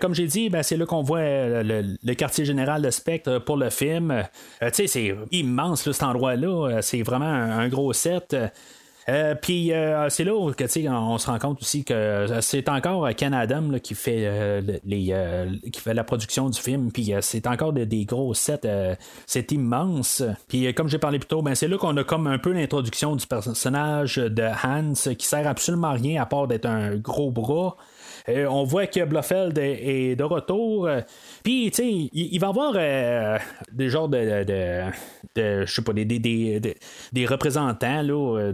comme j'ai dit, ben, c'est là qu'on voit euh, le, quartier général de Spectre pour le film. Euh, c'est immense cet endroit-là. Euh, c'est vraiment un, gros set. puis c'est là où on se rend compte aussi que c'est encore Ken Adam fait qui fait la production du film. Puis c'est encore des gros sets. c'est immense. Puis comme j'ai parlé plus tôt, ben, c'est là qu'on a comme un peu l'introduction du personnage de Hans qui sert absolument à rien à part d'être un gros bras. Euh, on voit que Blofeld est, de retour. Puis, tu sais, il, va y avoir euh, des genres de, je sais pas, des, des, représentants là,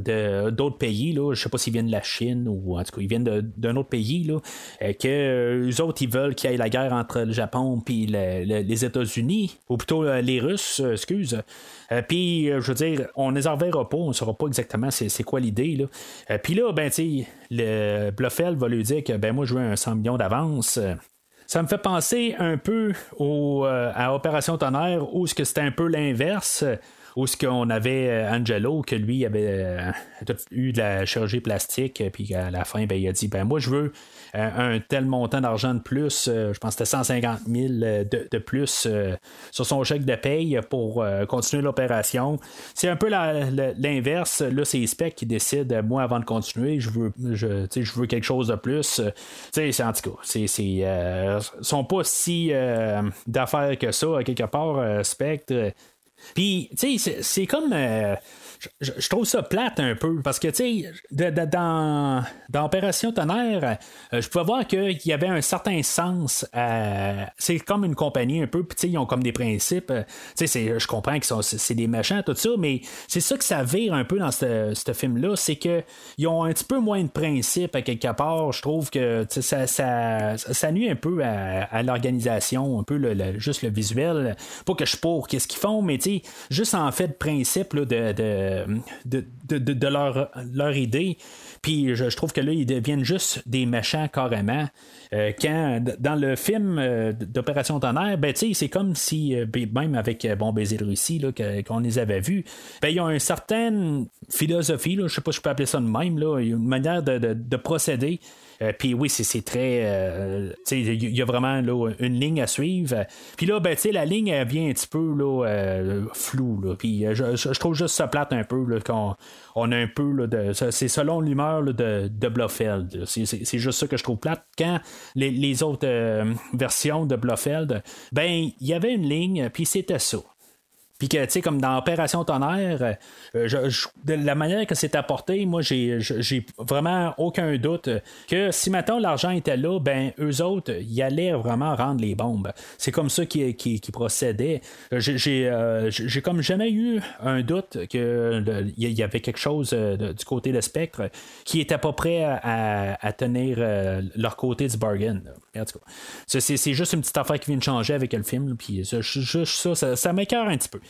d'autres pays. Je sais pas s'ils viennent de la Chine ou en tout cas, ils viennent d'un autre pays. Là, euh, que eux autres, ils veulent qu'il y ait la guerre entre le Japon et les États-Unis, ou plutôt les Russes, excuse. Puis, je veux dire, on ne les enverra pas, on ne saura pas exactement c'est, quoi l'idée. Là. puis là, ben, tu le Blofeld va lui dire que ben moi je veux un 100 millions d'avance. Ça me fait penser un peu euh, à Opération Tonnerre où c'était un peu l'inverse où ce qu'on avait Angelo, que lui avait eu de la chirurgie plastique, puis à la fin, ben, il a dit ben moi je veux un tel montant d'argent de plus, je pense que c'était 150 000 de, plus sur son chèque de paye pour continuer l'opération. C'est un peu l'inverse. Là, c'est Spec qui décide, moi, avant de continuer, je veux, je, je veux quelque chose de plus. c'est en tout cas, c'est, sont pas si d'affaires que ça, quelque part, Spectre. Puis, tu sais, c'est comme je, trouve ça plate un peu parce que, tu sais, dans, dans Opération Tonnerre, euh, je pouvais voir qu'il y avait un certain sens. c'est comme une compagnie un peu, puis, tu sais, ils ont comme des principes. Euh, je comprends que c'est des méchants, tout ça, mais c'est ça que ça vire un peu dans ce film-là, c'est qu'ils ont un petit peu moins de principes à quelque part. Je trouve que ça, ça, nuit un peu à, l'organisation, un peu le, juste le visuel. Pas que je suis pour qu'est-ce qu'ils font, mais juste en fait de principe là, de, de, leur, leur idée. Puis je, trouve que là, ils deviennent juste des méchants carrément. Euh, quand dans le film euh, d'Opération Tonnerre, ben, c'est comme si, euh, ben, même avec Bon Baiser de Russie, qu'on les avait vus, ben, ils ont une certaine philosophie, là, je sais pas si je peux appeler ça de même, là, une manière de, de procéder euh, puis oui, c'est très. Euh, il y a vraiment là, une ligne à suivre. Puis là, ben, la ligne elle vient un petit peu là, euh, floue. Puis je, trouve juste ça plate un peu qu'on on a un peu là, de. C'est selon l'humeur de, de Blofeld. C'est juste ça que je trouve plate. Quand les, les autres versions de Blofeld, ben, il y avait une ligne, puis c'était ça. Puis que, tu sais, comme dans Opération Tonnerre, euh, de la manière que c'est apporté, moi, j'ai, vraiment aucun doute que si maintenant l'argent était là, ben, eux autres, ils allaient vraiment rendre les bombes. C'est comme ça qu'ils qui, procédaient. J'ai, euh, j'ai, comme jamais eu un doute qu'il y avait quelque chose euh, du côté de Spectre qui était pas prêt à, tenir leur côté du bargain. C'est, juste une petite affaire qui vient de changer avec le film. Puis juste ça, ça, ça m'écœure un petit peu.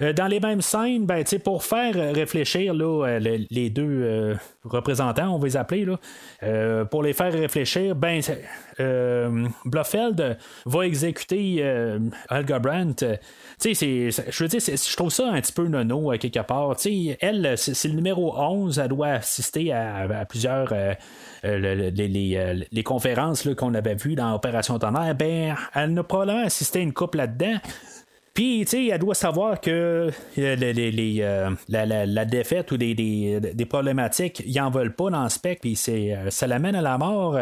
Euh, dans les mêmes scènes, ben, pour faire réfléchir là, euh, les deux euh, représentants, on va les appeler, là, pour les faire réfléchir, ben, Blofeld va exécuter Alga Brandt. je veux dire, je trouve ça un petit peu nono quelque part. elle, c'est le numéro 11, elle doit assister à, plusieurs. les, conférences qu'on avait vues dans Opération Tonnerre, ben, elle n'a probablement assisté à une coupe là-dedans. Puis, tu sais, elle doit savoir que euh, les, euh, la, défaite ou des, des, problématiques, ils en veulent pas dans le spec, puis euh, ça l'amène à la mort.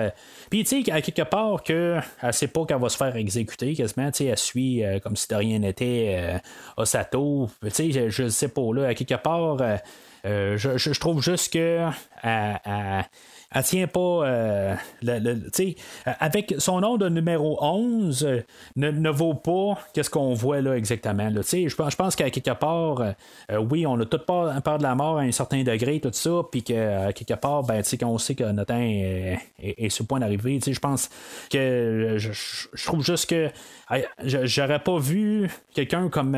Puis, tu sais, à quelque part, que elle sait pas qu'elle va se faire exécuter quasiment, tu sais, elle suit comme si de rien n'était Osato. Tu sais, je, je sais pas, là, à quelque part, je, je, trouve juste que elle tient pas. Euh, avec son nom de numéro 11, euh, ne, vaut pas qu'est-ce qu'on voit là exactement. Là, je, je pense qu'à quelque part, euh, oui, on a tout peur, de la mort à un certain degré, tout ça, puis qu'à quelque part, ben, qu'on sait que notre est, sur le point d'arriver, je pense que je, trouve juste que j'aurais pas vu quelqu'un comme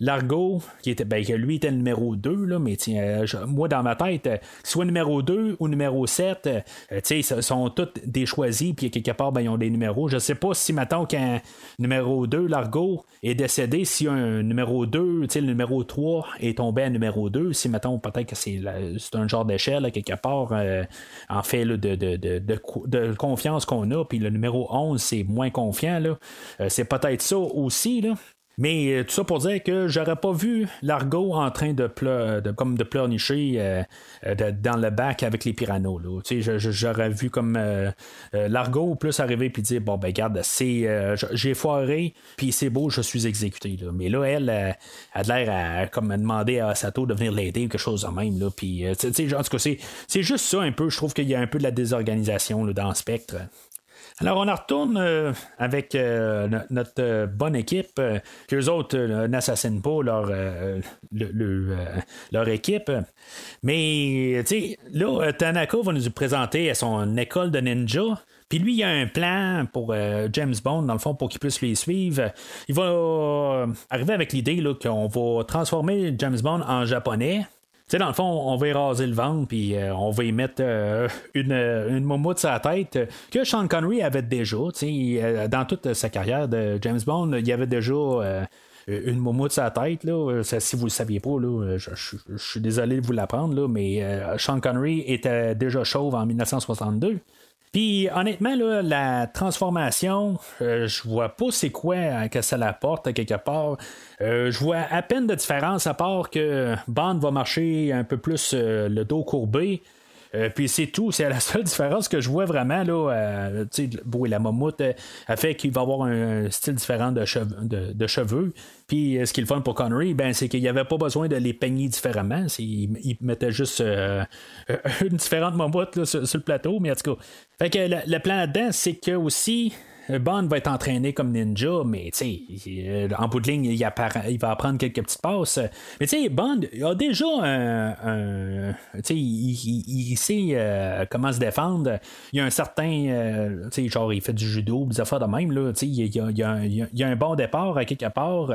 Largo, qui était, ben, lui était le numéro 2, là, mais moi, dans ma tête, soit numéro 2 ou numéro 7, euh, ils sont tous des choisis, puis quelque part, ben, ils ont des numéros. Je sais pas si, maintenant qu'un numéro 2, Largo, est décédé, si un numéro 2, le numéro 3 est tombé à numéro 2, si, mettons, peut-être que c'est, un genre d'échelle, quelque part, euh, en fait, de, de, confiance qu'on a, puis le numéro 11, c'est moins confiant, là. Euh, c'est peut-être ça aussi, là. Mais euh, tout ça pour dire que j'aurais pas vu l'argot en train de, pleur, de, comme de pleurnicher euh, euh, dans le bac avec les piranhos. J'aurais vu comme l'argot plus arriver puis dire bon ben garde, c'est j'ai foiré puis c'est beau, je suis exécuté. Là. Mais là, elle, a l'air à comme demander à Sato de venir l'aider quelque chose de même. Là. Puis, en tout cas, c'est juste ça un peu. Je trouve qu'il y a un peu de la désorganisation là, dans Spectre. Alors, on en retourne euh, avec euh, notre euh, bonne équipe, qu'eux autres n'assassinent pas leur, leur équipe. Mais, tu sais, là, Tanaka va nous présenter à son école de ninja. Puis lui, il a un plan pour James Bond, dans le fond, pour qu'il puisse les suivre. Il va arriver avec l'idée qu'on va transformer James Bond en japonais dans le fond, on va y raser le ventre, puis euh, on va y mettre euh, une, une de sa tête que Sean Connery avait déjà. Dans toute sa carrière de James Bond, il y avait déjà une moumoute sur la tête. Là. si vous le saviez pas, là, je, suis désolé de vous l'apprendre, mais Sean Connery était déjà chauve en 1962. Puis honnêtement, là, la transformation, je vois pas c'est quoi que ça l'apporte quelque part. je vois à peine de différence à part que Bond va marcher un peu plus le dos courbé. Euh, puis c'est tout, c'est la seule différence que je vois vraiment. Là, euh, la mammouth euh, a fait qu'il va avoir un, style différent de, cheveux. Puis ce qui est le fun pour Connery, ben, c'est qu'il n'y avait pas besoin de les peigner différemment. Il, mettait juste une différente mammouth sur, le plateau. Mais en tout cas, fait que le, le plan là-dedans, c'est que aussi Bond va être entraîné comme ninja, mais tu en bout de ligne, il, il, va apprendre quelques petites passes. Mais tu sais, Bond a déjà un. tu sais, il, sait euh, comment se défendre. Il y a un certain. Euh, genre, il fait du judo, des affaires de même, là. Il, y a, a, un bon départ à quelque part.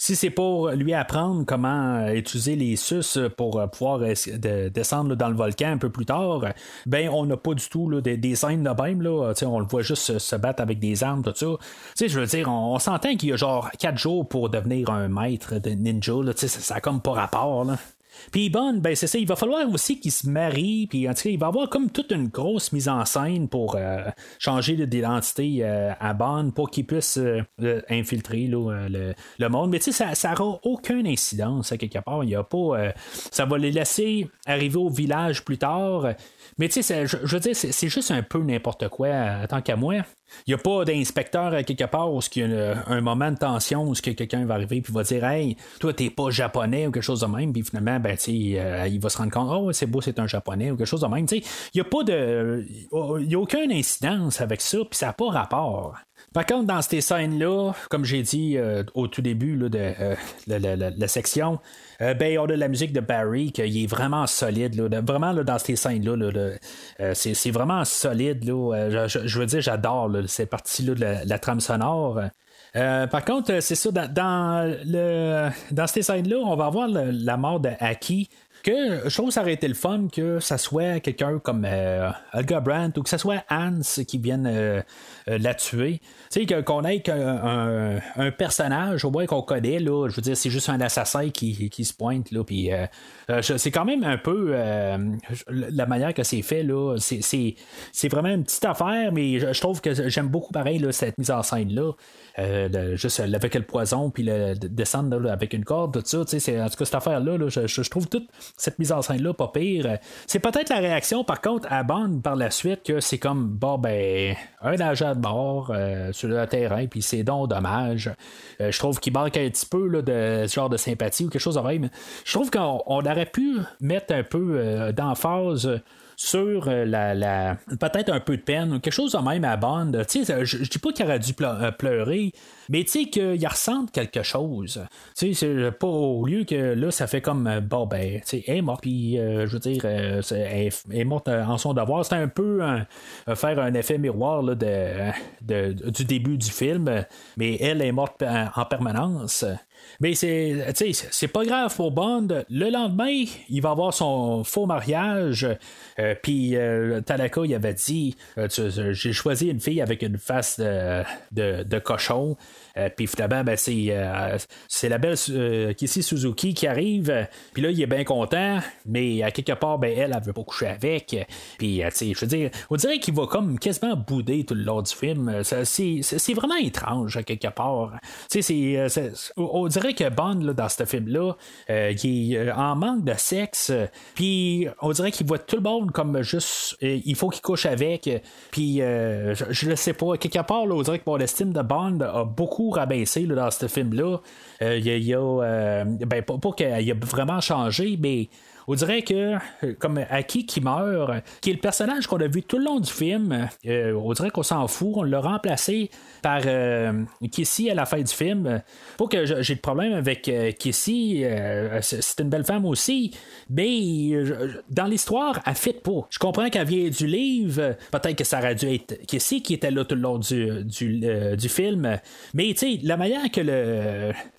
Si c'est pour lui apprendre comment euh, utiliser les sus pour euh, pouvoir descendre dans le volcan un peu plus tard, ben on n'a pas du tout des, scènes de même. Là, on le voit juste se battre avec des armes, tout ça. je veux dire, on, s'entend qu'il y a genre 4 jours pour devenir un maître de ninja. Là, ça, ça a comme pas rapport. Là. Puis Bond, ben c'est ça, il va falloir aussi qu'il se marie, puis en tout cas, il va avoir comme toute une grosse mise en scène pour euh, changer d'identité euh, à Bond pour qu'il puisse euh, infiltrer le, monde. Mais tu sais, ça n'aura aucune incidence quelque part. Il y a pas. ça va les laisser arriver au village plus tard. Mais tu sais, je, veux dire, c'est juste un peu n'importe quoi, tant qu'à moi. Il n'y a pas d'inspecteur à quelque part où il y a un moment de tension où quelqu'un va arriver et va dire Hey, toi, t'es pas japonais ou quelque chose de même. Puis finalement, ben, euh, il va se rendre compte Oh, c'est beau, c'est un japonais ou quelque chose de même. Il n'y a pas de. Il a aucune incidence avec ça, puis ça n'a pas rapport. Par contre, dans ces scènes-là, comme j'ai dit euh, au tout début de euh, la, section, ben, on a la musique de Barry qui est vraiment solide. vraiment, dans ces scènes-là, c'est vraiment solide. je, veux dire, j'adore ces parties-là de la, trame sonore. Euh, par contre, c'est ça, dans ces scènes-là, on va avoir la mort de Aki. Que je trouve ça aurait été le fun que ça soit quelqu'un comme euh, Olga Brandt ou que ce soit Hans qui vienne euh, la tuer. Tu sais, qu'on ait un, un, personnage, au moins qu'on connaît, là, je veux dire, c'est juste un assassin qui, qui se pointe, là, puis c'est quand même un peu la manière que c'est fait, là, c'est vraiment une petite affaire, mais je, trouve que j'aime beaucoup pareil, là, cette mise en scène-là. Euh, juste avec le poison, puis le, descendre avec une corde, tout ça. En tout cas, cette affaire-là, je, trouve toute cette mise en scène-là pas pire. C'est peut-être la réaction, par contre, à Bond par la suite, que c'est comme, bon, ben, un agent de mort euh, sur le terrain, puis c'est donc dommage. Euh, je trouve qu'il manque un petit peu là, de ce genre de sympathie ou quelque chose de même. Je trouve qu'on aurait pu mettre un peu d'emphase sur euh, la, peut-être un peu de peine, quelque chose de même à Bond. Tu sais, je, dis pas qu'il aurait dû euh, pleurer, mais tu sais qu'il ressente quelque chose. Tu sais, c'est pas au lieu que là, ça fait comme euh, bon ben, tu sais, elle est morte, puis je veux dire, elle, est morte en son devoir. C'est un peu faire un effet miroir de, du début du film, mais elle est morte en permanence. Mais c'est, c'est pas grave pour Bond. Le lendemain, il va avoir son faux mariage. Euh, puis euh, il avait dit euh, J'ai choisi une fille avec une face de, de cochon. Euh, puis finalement, ben, euh, c'est, la belle euh, Kissy Suzuki qui arrive. Puis là, il est bien content, mais à quelque part, ben, elle, elle veut pas coucher avec. Puis, je veux dire, on dirait qu'il va comme quasiment bouder tout le long du film. c'est, vraiment étrange, à quelque part. C'est, on dirait que Bond, dans ce film-là, il est en manque de sexe. Puis, on dirait qu'il voit tout le monde comme juste, il faut qu'il couche avec. Puis, je, ne sais pas, quelque part, on dirait que mon estime de Bond a beaucoup rabaissé dans ce film-là. Euh, il y a, euh, ben, pas, pas qu'il a vraiment changé, mais on dirait que, euh, comme Aki qui meurt, qui est le personnage qu'on a vu tout le long du film, on dirait qu'on s'en fout, on l'a remplacé par euh, Kissy à la fin du film. Pas que j'ai de problème avec euh, Kissy, euh, c'est une belle femme aussi, mais dans l'histoire, elle fit pas. Je comprends qu'elle vient du livre, peut-être que ça aurait dû être Kissy qui était là tout le long du, film, mais tu sais, la manière que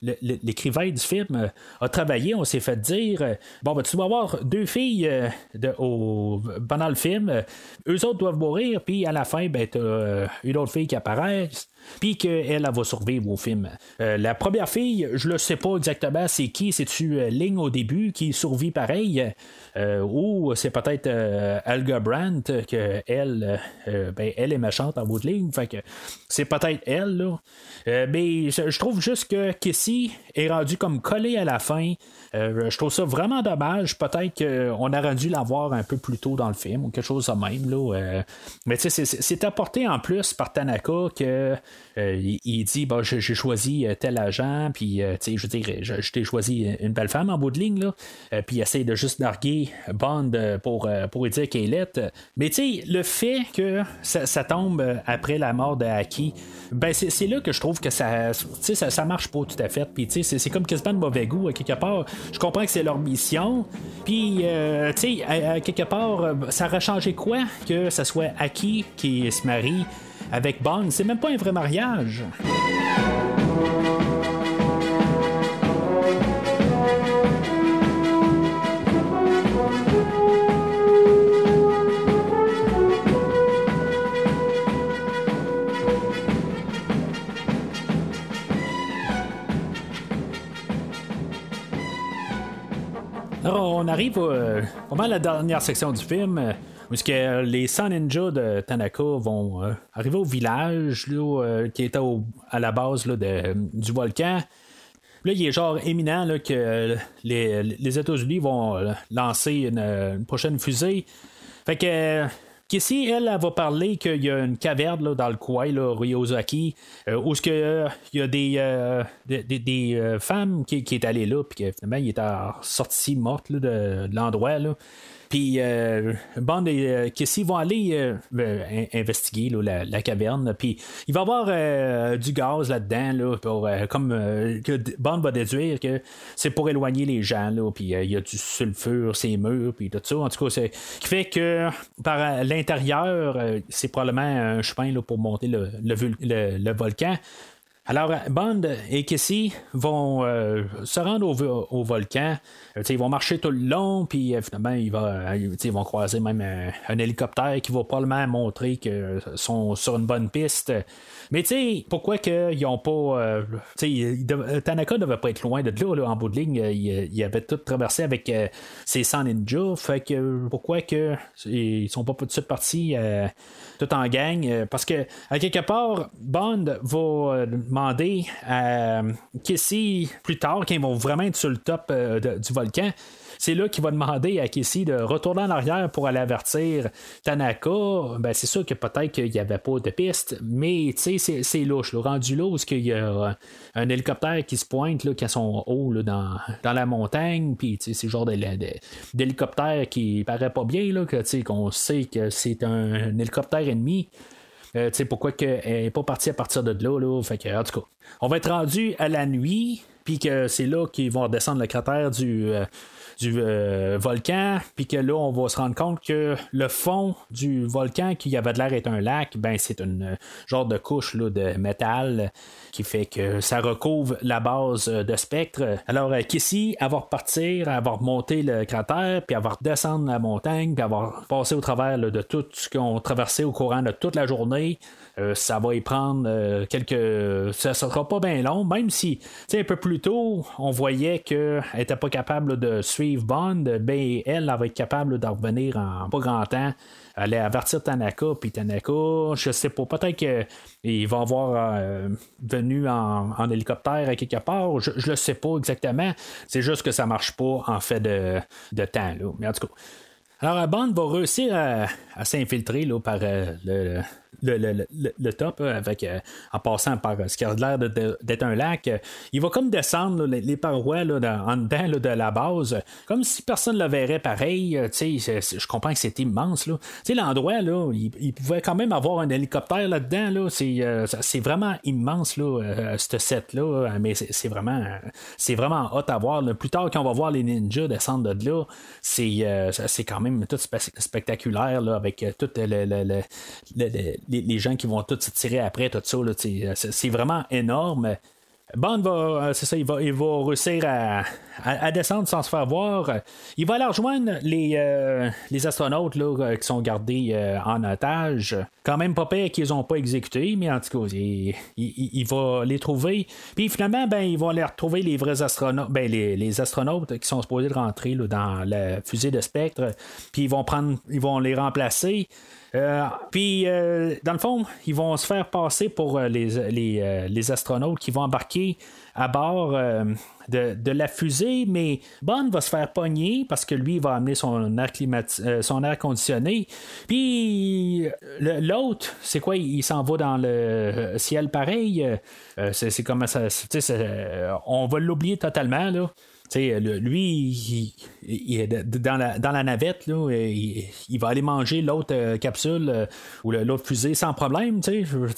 l'écrivain du film a travaillé, on s'est fait dire bon, ben, tu vas deux filles pendant le film, eux autres doivent mourir, puis à la fin, ben, t'as une autre fille qui apparaît puis qu'elle elle va survivre au film. la première fille, je ne sais pas exactement c'est qui, c'est-tu Ling au début qui survit pareil, ou c'est peut-être Alga Brandt, que elle, ben, elle est méchante en bout de ligne, que c'est peut-être elle, là. mais je trouve juste que Kissy est rendu comme collé à la fin. Je trouve ça vraiment dommage. Peut-être qu'on aurait dû l'avoir un peu plus tôt dans le film ou quelque chose de même. Là, mais tu sais, c'est apporté en plus par Tanaka que euh, il, dit bah, j'ai choisi euh, tel agent, puis euh, je veux dire, je, t'ai choisi une belle femme en bout de ligne, là, puis il essaie de juste narguer Bond pour, pour lui dire qu'elle est. Mais tu sais, le fait que ça, tombe après la mort de Haki, ben c'est là que je trouve que ça, ça, ça marche pas tout à fait. Puis tu sais, c'est comme quasiment de mauvais goût quelque part. Je comprends que c'est leur mission, puis tu sais, quelque part, ça aurait changé quoi que ça soit Aki qui se marie avec Bond? C'est même pas un vrai mariage. On arrive euh, à la dernière section du film. Puisque les 100 ninjas de Tanaka vont euh, arriver au village euh, qui était à la base du volcan. Là, il est genre éminent que les, États-Unis vont euh, lancer une, prochaine fusée. Fait que. Qu'ici, elle, elle, va parler qu'il y a une caverne dans le coin, là, Ryozaki, où il y a des, des, femmes qui, qui est allées là, puis finalement, il est sorti morte de, l'endroit. Là. Puis euh, Bond et euh, vont aller euh, ben, investiguer la, caverne. Puis il va y avoir du gaz là-dedans, là, pour, comme que Bond va déduire que c'est pour éloigner les gens. Là, puis il y a du sulfure, ces murs, puis tout ça. En tout cas, c'est qui fait que par l'intérieur, c'est probablement un chemin là, pour monter le, le volcan. Alors, Bond et Kissy vont euh, se rendre au, volcan. Euh, ils vont marcher tout le long, puis euh, finalement, ils, vont croiser même un, hélicoptère qui va probablement montrer qu'ils sont sur une bonne piste. Mais tu sais, pourquoi qu'ils n'ont pas. Tanaka ne devait pas être loin de là, en bout de ligne. Il, avait tout traversé avec ses 100 ninjas. Fait que pourquoi que ils sont pas tout de suite partis tout en gang? Parce que, à quelque part, Bond va demander à Kissy plus tard, quand ils vont vraiment être sur le top euh, du volcan, c'est là qu'il va demander à Kissy de retourner en arrière pour aller avertir Tanaka. Ben, c'est sûr que peut-être qu'il n'y avait pas de piste, mais c'est louche. Le rendu là où il y a un hélicoptère qui se pointe, là, qui a son haut dans, la montagne, puis c'est le genre d'hélicoptère qui paraît pas bien, là, qu'on sait que c'est un hélicoptère ennemi. Euh, tu sais, pourquoi qu'elle n'est pas partie à partir de là, là? Fait que, en tout cas, on va être rendu à la nuit, puis que c'est là qu'ils vont redescendre le cratère du, euh, du euh, volcan, puis que là, on va se rendre compte que le fond du volcan, qui avait de l'air être un lac, ben c'est une euh, genre de couche là, de métal qui fait que ça recouvre la base euh, de spectre. Alors qu'ici, avoir partir, avoir monté le cratère, puis avoir descendu la montagne, puis avoir passé au travers de tout ce qu'on traversait au courant de toute la journée, ça va y prendre quelques. Ça ne sera pas bien long, même si, un peu plus tôt, on voyait qu'elle n'était pas capable de suivre Bond, ben elle, elle va être capable d'en revenir en pas grand temps. Elle avertir Tanaka, puis Tanaka, je sais pas, peut-être qu'il va avoir euh, venu en, hélicoptère à quelque part, je, ne le sais pas exactement. C'est juste que ça marche pas en fait de, de temps. Mais en tout cas. Alors, Bond va réussir à, s'infiltrer par le, le, top avec euh, en passant par ce qui a l'air d'être un lac. il va comme descendre les, parois là, en dedans de la base, comme si personne ne le verrait pareil. Euh, je comprends que c'est immense. L'endroit, là, il, pouvait quand même avoir un hélicoptère là-dedans. Là. C'est, euh, vraiment immense, là, ce set-là. Mais c'est, vraiment c'est vraiment hot à voir. Plus tard, quand on va voir les ninjas descendre de là, c'est, quand même tout spectaculaire là, avec tout le, les, gens qui vont tous se tirer après, tout ça. C'est vraiment énorme. Bond va, c'est ça, il va, réussir à, descendre sans se faire voir. Il va aller rejoindre les, les astronautes là, qui sont gardés en otage. Quand même pas pire qu'ils n'ont pas exécuté, mais en tout cas, il, va les trouver. Puis finalement, ben, ils vont aller retrouver les vrais astronautes, ben, les, astronautes qui sont supposés rentrer dans la fusée de Spectre. Puis ils vont prendre, ils vont les remplacer. Euh, puis, euh, dans le fond, ils vont se faire passer pour euh, les, les, astronautes qui vont embarquer à bord de, la fusée, mais Bond va se faire pogner parce que lui, il va amener son air, son air conditionné. Puis, l'autre, c'est quoi? Il, s'en va dans le ciel pareil. c'est comme ça. on va l'oublier totalement, là lui, il, dans, la, dans la navette, là, il, va aller manger l'autre euh, capsule euh, ou l'autre fusée sans problème.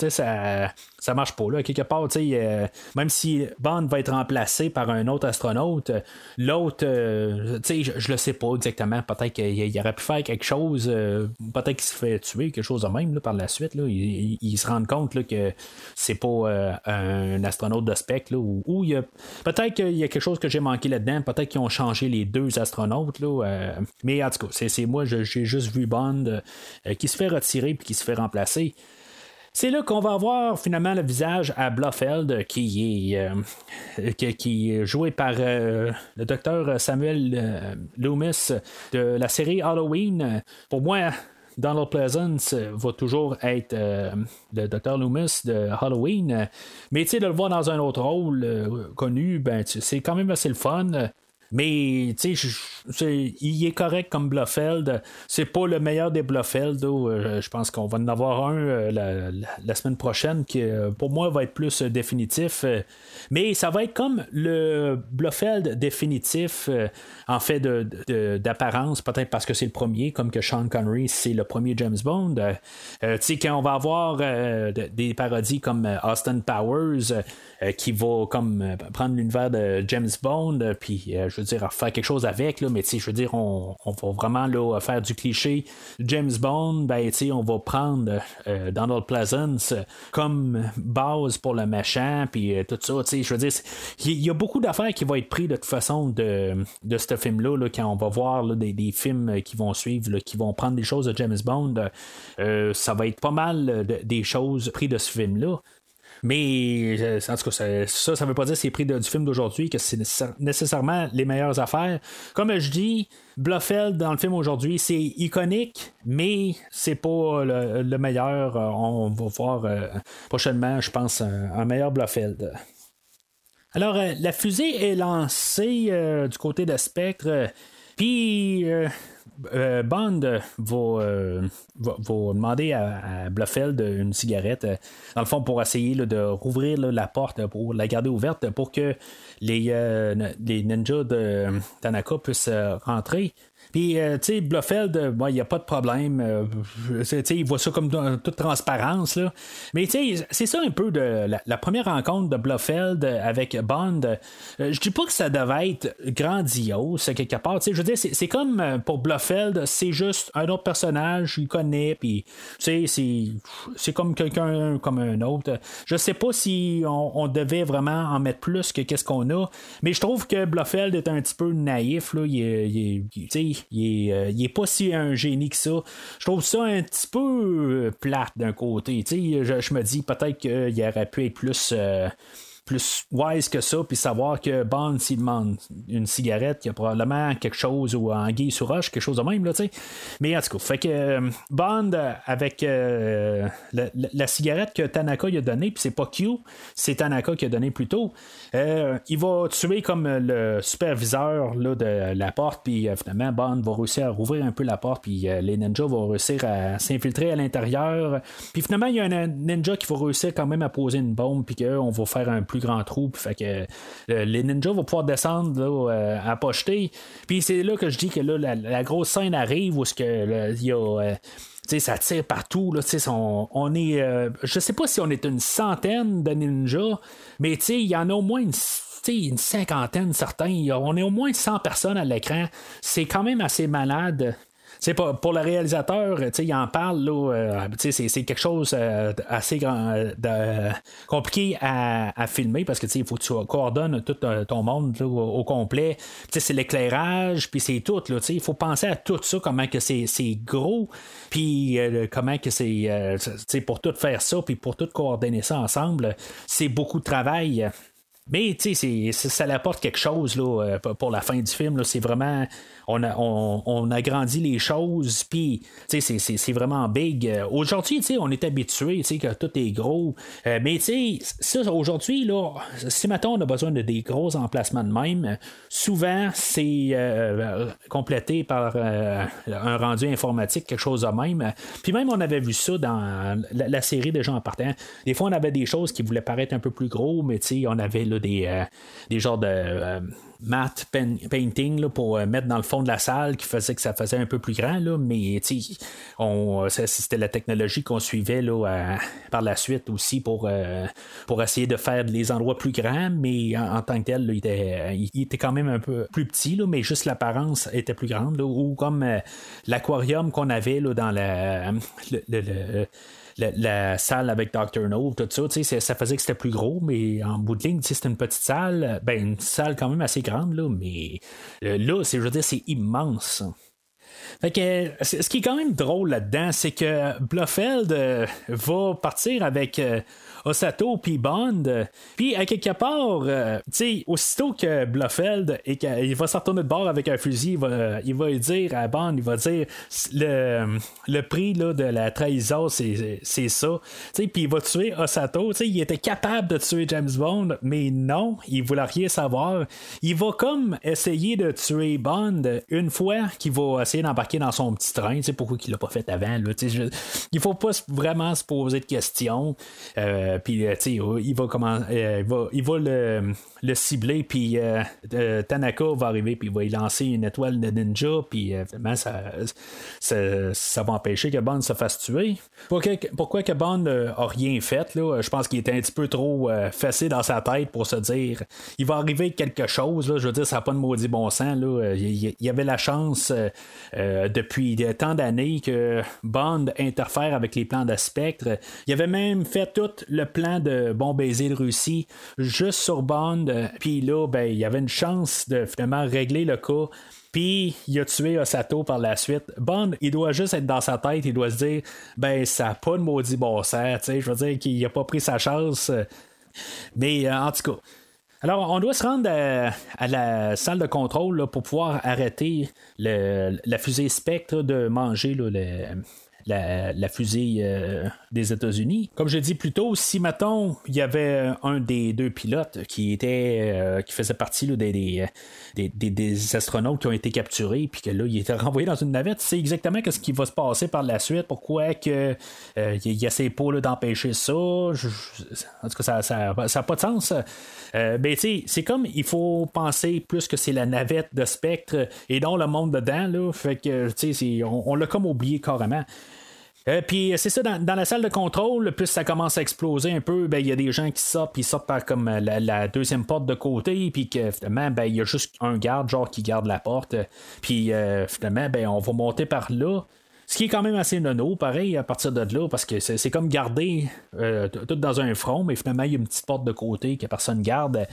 Ça, ça marche pas. Là. Quelque part, euh, même si Bond va être remplacé par un autre astronaute, l'autre, je, je le sais pas exactement. Peut-être qu'il aurait pu faire quelque chose. peut-être qu'il se fait tuer, quelque chose de même par la suite. Là. Il, se rend compte là, que c'est pas un astronaute de spec. ou, peut-être qu'il y a quelque chose que j'ai manqué là Peut-être qu'ils ont changé les deux astronautes. Là, euh, mais en tout cas, c'est, moi, j'ai juste vu Bond euh, qui se fait retirer puis qui se fait remplacer. C'est là qu'on va voir finalement le visage à Blofeld qui est, euh, qui, est joué par le docteur Samuel Loomis de la série Halloween. Pour moi, Donald Pleasance va toujours être le Dr. Loomis de Halloween. Mais tu sais, de le voir dans un autre rôle connu, ben, c'est quand même assez le fun. Mais, tu sais, il est correct comme Blofeld. C'est pas le meilleur des Blofeld. Euh, je pense qu'on va en avoir un euh, la, semaine prochaine qui, euh, pour moi, va être plus définitif. mais ça va être comme le Blofeld définitif, en fait, d'apparence, peut-être parce que c'est le premier, comme que Sean Connery, c'est le premier James Bond. tu sais, quand on va avoir des parodies comme Austin Powers, qui va comme prendre l'univers de James Bond, puis dire, faire quelque chose avec, là, mais je veux dire, on, va vraiment là, faire du cliché James Bond, ben, on va prendre euh, Donald Pleasance comme base pour le machin, puis euh, tout ça, je veux dire, il y, a beaucoup d'affaires qui vont être prises de toute façon de, de ce film-là, là, quand on va voir des, films qui vont suivre, qui vont prendre des choses de James Bond, euh, ça va être pas mal des choses prises de ce film-là. Mais euh, en tout cas, ça, ça, veut pas dire c'est pris du film d'aujourd'hui, que c'est nécessairement les meilleures affaires. Comme je dis, Bluffeld dans le film aujourd'hui, c'est iconique, mais c'est pas le, meilleur. Euh, on va voir euh, prochainement, je pense, un, meilleur Bluffeld. Alors, la fusée est lancée du côté de Spectre. Puis Bond euh, va, demander à, Blofeld une cigarette, euh, dans le fond, pour essayer de rouvrir la porte, pour la garder ouverte, pour que les, les ninjas de Tanaka puissent rentrer. Puis, euh, tu sais, Blofeld, euh, il n'y a pas de problème. Euh, il voit ça comme toute transparence. Là. Mais, tu sais, c'est ça un peu de la, première rencontre de Blofeld avec Bond. je dis pas que ça devait être grandiose, quelque part. Je veux dire, c'est comme pour Blofeld, c'est juste un autre personnage, il connaît, puis, tu sais, c'est comme quelqu'un comme un autre. Je sais pas si on, devait vraiment en mettre plus que qu'est-ce qu'on a, mais je trouve que Blofeld est un petit peu naïf. Là. Il, il, euh, il est, pas si un génie que ça. Je trouve ça un petit peu euh, plate d'un côté. Je, je, me dis peut-être qu'il aurait pu être plus. Euh, plus wise que ça, puis savoir que Bond, s'il demande une cigarette, il y a probablement quelque chose, ou en guise sur roche, quelque chose de même, là, tu sais. Mais en tout cas, fait que euh, Bond, avec euh, la, cigarette que Tanaka lui a donnée, puis c'est pas Q, c'est Tanaka qui a donné plus tôt, euh, il va tuer comme le superviseur là, de la porte, puis finalement, Bond va réussir à rouvrir un peu la porte, puis les ninjas vont réussir à s'infiltrer à l'intérieur. Puis finalement, il y a un ninja qui va réussir quand même à poser une bombe, puis qu'on va faire un plus grand trou. fait que euh, les ninjas vont pouvoir descendre euh, à pocheter. Puis c'est là que je dis que là, la, grosse scène arrive où ce que il y a. Euh, ça tire partout. Là, on, on est. je sais pas si on est une centaine de ninjas, mais il y en a au moins une une cinquantaine, certains. On est au moins 100 personnes à l'écran. C'est quand même assez malade. C'est pour, pour le réalisateur, il en parle, là, c'est, c'est quelque chose assez grand, compliqué à, filmer parce que il faut que tu coordonnes tout ton monde au, complet. C'est l'éclairage, puis c'est tout. Il faut penser à tout ça, comment que c'est, gros, puis comment que c'est pour tout faire ça, puis pour tout coordonner ça ensemble, c'est beaucoup de travail. Mais tu sais, ça apporte quelque chose là, pour la fin du film. C'est vraiment on, a, on, agrandit les choses, puis c'est vraiment big. Aujourd'hui, on est habitué que tout est gros, euh, mais ça, aujourd'hui, là, si maintenant on a besoin de des gros emplacements de même, souvent c'est euh, complété par euh, un rendu informatique, quelque chose de même. Puis même, on avait vu ça dans la, série de gens en partant. Des fois, on avait des choses qui voulaient paraître un peu plus gros, mais on avait là, des, des genres de matte painting pour euh, mettre dans le fond de la salle qui faisait que ça faisait un peu plus grand, là, mais on, c'était la technologie qu'on suivait là, par la suite aussi pour, euh, pour essayer de faire les endroits plus grands, mais en, tant que tel, il, était, il, était, quand même un peu plus petit, là, mais juste l'apparence était plus grande, ou comme euh, l'aquarium qu'on avait là, dans la, le la, salle avec Dr. No, tout ça, ça faisait que c'était plus gros, mais en bout de ligne, c'était une petite salle, ben une salle quand même assez grande, là, mais euh, là, je veux dire, c'est immense. Fait que, ce qui est quand même drôle là-dedans, c'est que Blofeld euh, va partir avec euh, Osato puis Bond. Puis à quelque part, euh, tu sais, aussitôt que Blofeld et qu'il va se retourner de bord avec un fusil, il va, il va dire à Bond, il va dire le, le prix là, de la trahison, c'est, ça. Tu sais, puis il va tuer Osato. Tu sais, il était capable de tuer James Bond, mais non, il voulait rien savoir. Il va comme essayer de tuer Bond une fois qu'il va essayer d'embarquer dans son petit train. Tu sais, pourquoi il l'a pas fait avant. Là, tu il faut pas vraiment se poser de questions. Euh, euh, puis, euh, il va comment, euh, il va, il va le, le cibler, puis Tanaka va arriver, puis il va y lancer une étoile de ninja, puis évidemment, ça, ça, va empêcher que Bond se fasse tuer. Pourquoi, pourquoi que Bond a rien fait, là? Je pense qu'il était un petit peu trop fessé dans sa tête pour se dire, il va arriver quelque chose. Je veux dire, ça n'a pas de maudit bon sens, là. Il, y avait la chance depuis tant d'années que Bond interfère avec les plans de spectre. Il avait même fait tout le le plan de bon baiser de Russie juste sur Bond. Puis là, ben, il y avait une chance de finalement régler le cas. Puis il a tué Osato par la suite. Bond, il doit juste être dans sa tête, il doit se dire ben ça n'a pas de maudit bon sens, je veux dire qu'il n'a pas pris sa chance. Mais euh, en tout cas. Alors, on doit se rendre à, la salle de contrôle pour pouvoir arrêter la fusée Spectre de manger le, la, fusée euh, des États-Unis. Comme je dis plus tôt, si mettons il y avait un des deux pilotes qui était euh, qui faisait partie des, des, astronautes qui ont été capturés puis que là il était renvoyé dans une navette, c'est exactement ce qui va se passer par la suite. Pourquoi que euh, il ces pots d'empêcher ça? En tout cas, ça n'a pas de sens. ben c'est comme il faut penser plus que c'est la navette de Spectre et non le monde dedans là. Fait que on l'a comme oublié carrément. Euh, puis c'est ça, dans, la salle de contrôle, plus ça commence à exploser un peu, ben il y a des gens qui sortent, puis sortent par comme euh, la, deuxième porte de côté, puis que finalement, ben il y a juste un garde, genre qui garde la porte, puis euh, finalement, ben on va monter par là. Ce qui est quand même assez nono, pareil, à partir de là, parce que c'est comme garder tout dans un front, mais finalement, il y a une petite porte de côté que personne garde.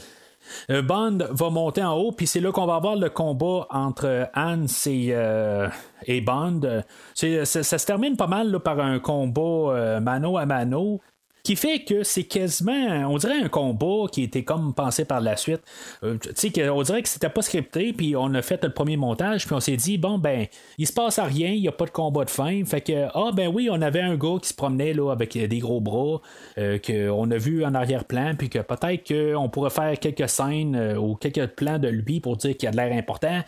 Euh, Bond va monter en haut, puis c'est là qu'on va avoir le combat entre Hans et, euh, et Bond. ça, se termine pas mal par un combat euh, mano à mano qui fait que c'est quasiment, on dirait un combat qui était comme pensé par la suite. Euh, tu sais, on dirait que c'était pas scripté, puis on a fait le premier montage, puis on s'est dit, bon, ben, il se passe à rien, il n'y a pas de combat de fin. Fait que, ah, ben oui, on avait un gars qui se promenait là, avec des gros bras, euh, qu'on a vu en arrière-plan, puis que peut-être qu'on pourrait faire quelques scènes euh, ou quelques plans de lui pour dire qu'il a de l'air important,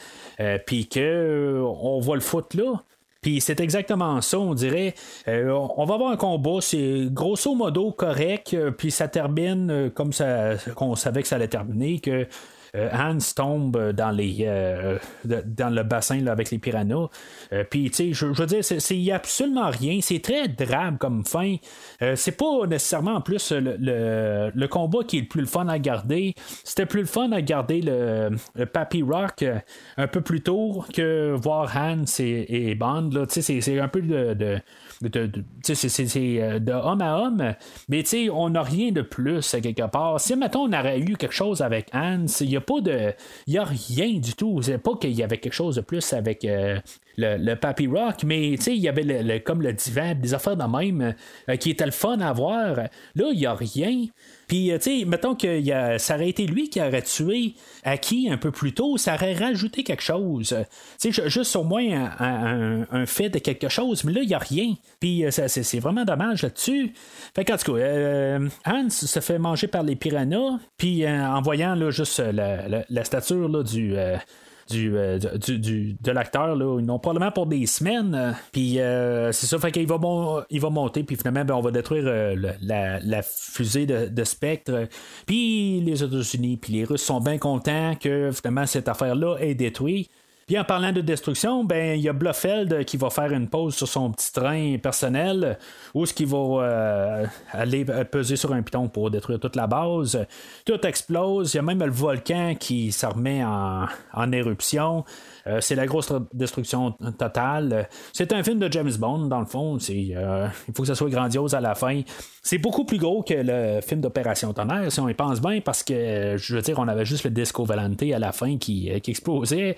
puis qu'on va le foutre là. Puis c'est exactement ça, on dirait. Euh, on va avoir un combat, c'est grosso modo correct, euh, puis ça termine euh, comme ça qu'on savait que ça allait terminer, que Hans tombe dans les dans le bassin avec les piranhas. Puis, tu sais, je, veux dire, n'y a absolument rien. C'est très drabe comme fin. c'est pas nécessairement en plus le, le, combat qui est le plus le fun à garder. C'était plus le fun à garder le, le Papy Rock un peu plus tôt que voir Hans et, Bond. C'est un peu de c'est euh, de homme à homme, mais on n'a rien de plus quelque part. Si, mettons, on aurait eu quelque chose avec Hans, il n'y a pas de. Il a rien du tout. C'est pas qu'il y avait quelque chose de plus avec. Euh, le, le Papy Rock, mais il y avait le, comme le divan, des affaires de même euh, qui étaient le fun à voir. Là, il n'y a rien. Puis, tu sais, mettons que ça aurait été lui qui aurait tué Aki un peu plus tôt, ça aurait rajouté quelque chose. Tu sais, juste au moins un, fait de quelque chose, mais là, il n'y a rien. Puis, euh, c'est vraiment dommage là-dessus. Fait qu'en tout cas, euh, Hans se fait manger par les piranhas, puis euh, en voyant là, juste la, stature là, du euh, du, de l'acteur. Ils n'ont probablement pour des semaines. Euh, puis euh, c'est ça, il va monter, puis finalement, ben, on va détruire la, fusée de, de Spectre. Puis les États-Unis, puis les Russes sont bien contents que finalement cette affaire-là est détruite. Puis en parlant de destruction, ben il y a Blofeld qui va faire une pause sur son petit train personnel où ce qui va euh, aller peser sur un piton pour détruire toute la base. Tout explose. Il y a même le volcan qui se remet en éruption. Euh, c'est la grosse destruction totale. C'est un film de James Bond, dans le fond. Euh, il faut que ça soit grandiose à la fin. C'est beaucoup plus gros que le film d'Opération Tonnerre, si on y pense bien, parce que, je veux dire, on avait juste le Disco Valente à la fin qui, explosait.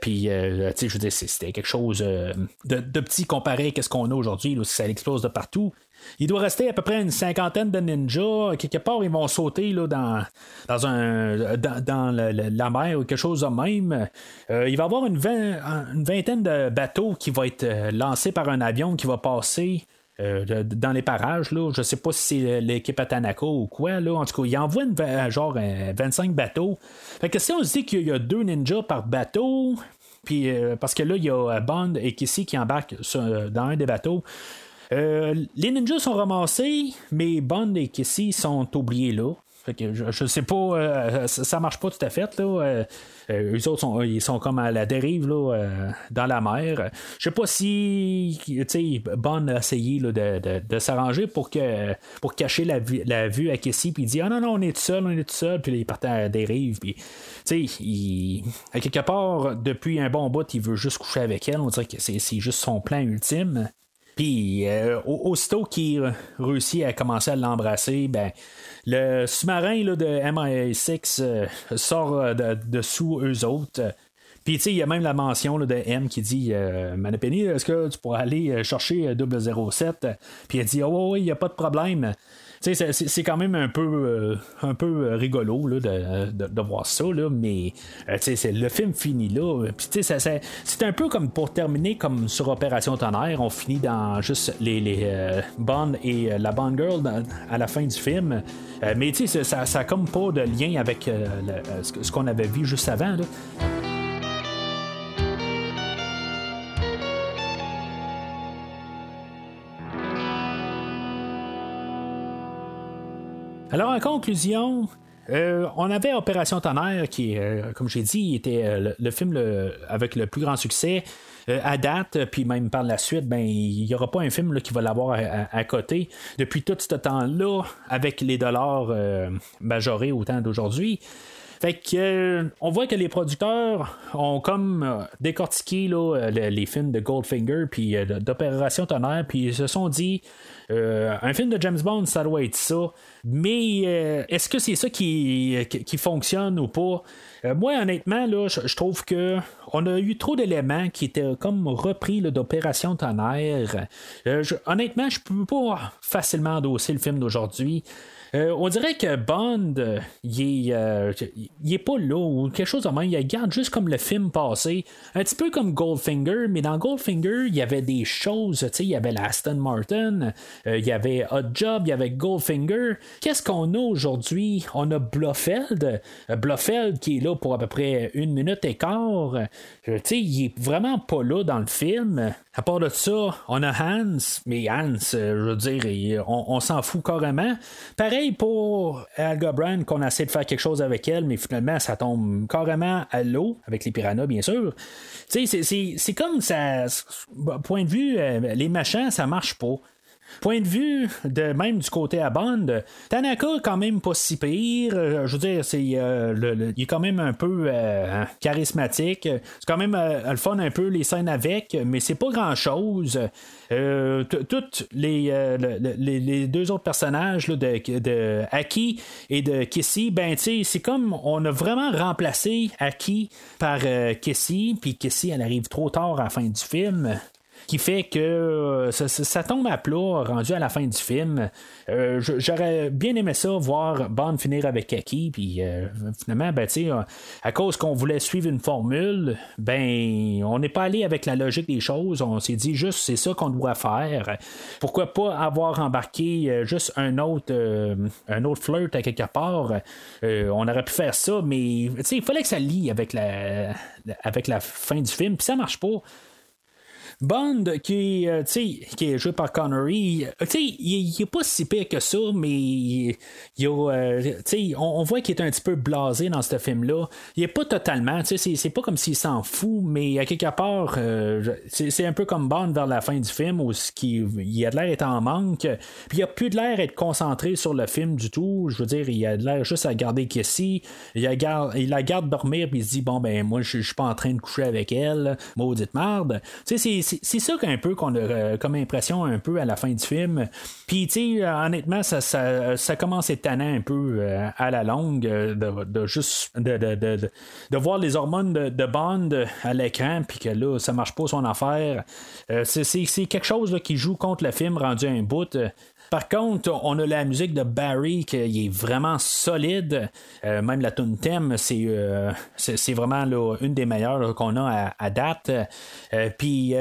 puis, tu sais, je veux dire, c'était quelque chose de, petit comparé à ce qu'on a aujourd'hui, ça explose de partout. Il doit rester à peu près une cinquantaine de ninjas. Quelque part, ils vont sauter là, dans, dans, un, dans, la, mer ou quelque chose de même. Euh, il va y avoir une, une, vingtaine de bateaux qui vont être euh, lancés par un avion qui va passer. Euh, dans les parages, là. je sais pas si c'est l'équipe Atanako ou quoi, là. en tout cas, il envoie une, genre 25 bateaux. Fait que si on se dit qu'il y a deux ninjas par bateau, puis parce que là, il y a Bond et Kissy qui embarquent dans un des bateaux, les ninjas sont ramassés, mais Bond et Kissy sont oubliés là. je, sais pas, euh, ça, marche pas tout à fait. Là. Euh, eux autres sont, ils sont comme à la dérive là, dans la mer. Je sais pas si Bond a essayé de, s'arranger pour que pour cacher la, la vue à Kissy puis il dit Ah non, non, on est tout seul, on est tout seul, puis il partait à la dérive. Puis, à quelque part, depuis un bon bout, il veut juste coucher avec elle. On dirait que c'est juste son plan ultime. Puis, euh, aussitôt qu'il réussit à commencer à l'embrasser, ben, le sous-marin de MI6 euh, sort euh, de, sous eux autres. Puis, il y a même la mention de M qui dit Manapeni, est-ce que tu pourrais aller chercher 007 Puis, elle dit Oh, oui, il n'y a pas de problème c'est quand même un peu, euh, un peu euh, rigolo là, de, voir ça, là, mais euh, le film finit là. c'est un peu comme pour terminer comme sur Opération Tonnerre, on finit dans juste les, les Bond et la Bond Girl à la fin du film. mais ça n'a comme pas de lien avec ce qu'on avait vu juste avant. Alors, en conclusion, euh, on avait Opération Tonnerre, qui, euh, comme j'ai dit, était euh, le, film avec le plus grand succès à date, puis même par la suite, ben il n'y aura pas un film qui va l'avoir à, côté. Depuis tout ce temps-là, avec les dollars majorés au temps d'aujourd'hui. Fait que on voit que les producteurs ont comme décortiqué les, films de Goldfinger puis d'Opération Tonnerre, puis ils se sont dit un film de James Bond, ça doit être ça. Mais euh, est-ce que c'est ça qui, fonctionne ou pas? Euh, moi, honnêtement, là, je, trouve que on a eu trop d'éléments qui étaient comme repris d'Opération Tonnerre. Euh, honnêtement, je peux pas facilement endosser le film d'aujourd'hui. On dirait que Bond, il est, pas là ou quelque chose de même. Il garde juste comme le film passé. Un petit peu comme Goldfinger, mais dans Goldfinger, il y avait des choses. Il y avait la Aston Martin. il y avait Hot Job, il y avait Goldfinger. Qu'est-ce qu'on a aujourd'hui? On a Blofeld, Blofeld qui est là pour à peu près une minute et quart. sais, il est vraiment pas là dans le film. À part de ça, on a Hans, mais Hans, je veux dire, on, s'en fout carrément. Pour Alga Brand, qu'on essaie de faire quelque chose avec elle, mais finalement, ça tombe carrément à l'eau, avec les piranhas, bien sûr. Tu sais, c'est comme ça. Point de vue, euh, les machins, ça marche pas. Point de vue de même du côté à Bond, Tanaka quand même pas si pire. Euh, je veux dire, c'est euh, il est quand même un peu charismatique. C'est quand même le fun un peu les scènes avec, mais c'est pas grand chose. Euh, toutes les, les, deux autres personnages de, de Aki et de Kissy, ben c'est comme on a vraiment remplacé Aki par Kissy, puis Kissy elle arrive trop tard à la fin du film qui fait que euh, ça, tombe à plat rendu à la fin du film. Euh, j'aurais bien aimé ça, voir Bond finir avec Kaki, puis euh, finalement, ben, à cause qu'on voulait suivre une formule, ben, on n'est pas allé avec la logique des choses, on s'est dit juste c'est ça qu'on doit faire. Pourquoi pas avoir embarqué juste un autre, un autre flirt à quelque part? on aurait pu faire ça, mais il fallait que ça lie avec la, avec la fin du film, puis ça marche pas. Bond, qui, euh, qui est joué par Connery, euh, il n'est pas si pire que ça, mais il, euh, on, voit qu'il est un petit peu blasé dans ce film-là. Il est pas totalement, c'est pas comme s'il s'en fout, mais à quelque part, c'est un peu comme Bond vers la fin du film où il, a de l'air d'être en manque, puis il a plus de l'air d'être concentré sur le film du tout. Je veux dire, il a de l'air juste à garder Cassie, il, a il la garde dormir, puis il se dit, bon, ben, moi, je suis pas en train de coucher avec elle, maudite c'est ça qu'un peu qu'on a euh, comme impression un peu à la fin du film. Puis, tu sais, honnêtement, ça, ça, commence à être un peu euh, à la longue euh, de, juste de, de, voir les hormones de, Bond à l'écran, puis que là, ça marche pas son affaire. c'est quelque chose qui joue contre le film rendu un bout. Par contre, on a la musique de Barry qui est vraiment solide. Euh, même la tune thème, c'est, euh, c'est, vraiment une des meilleures qu'on a à, date. Euh, puis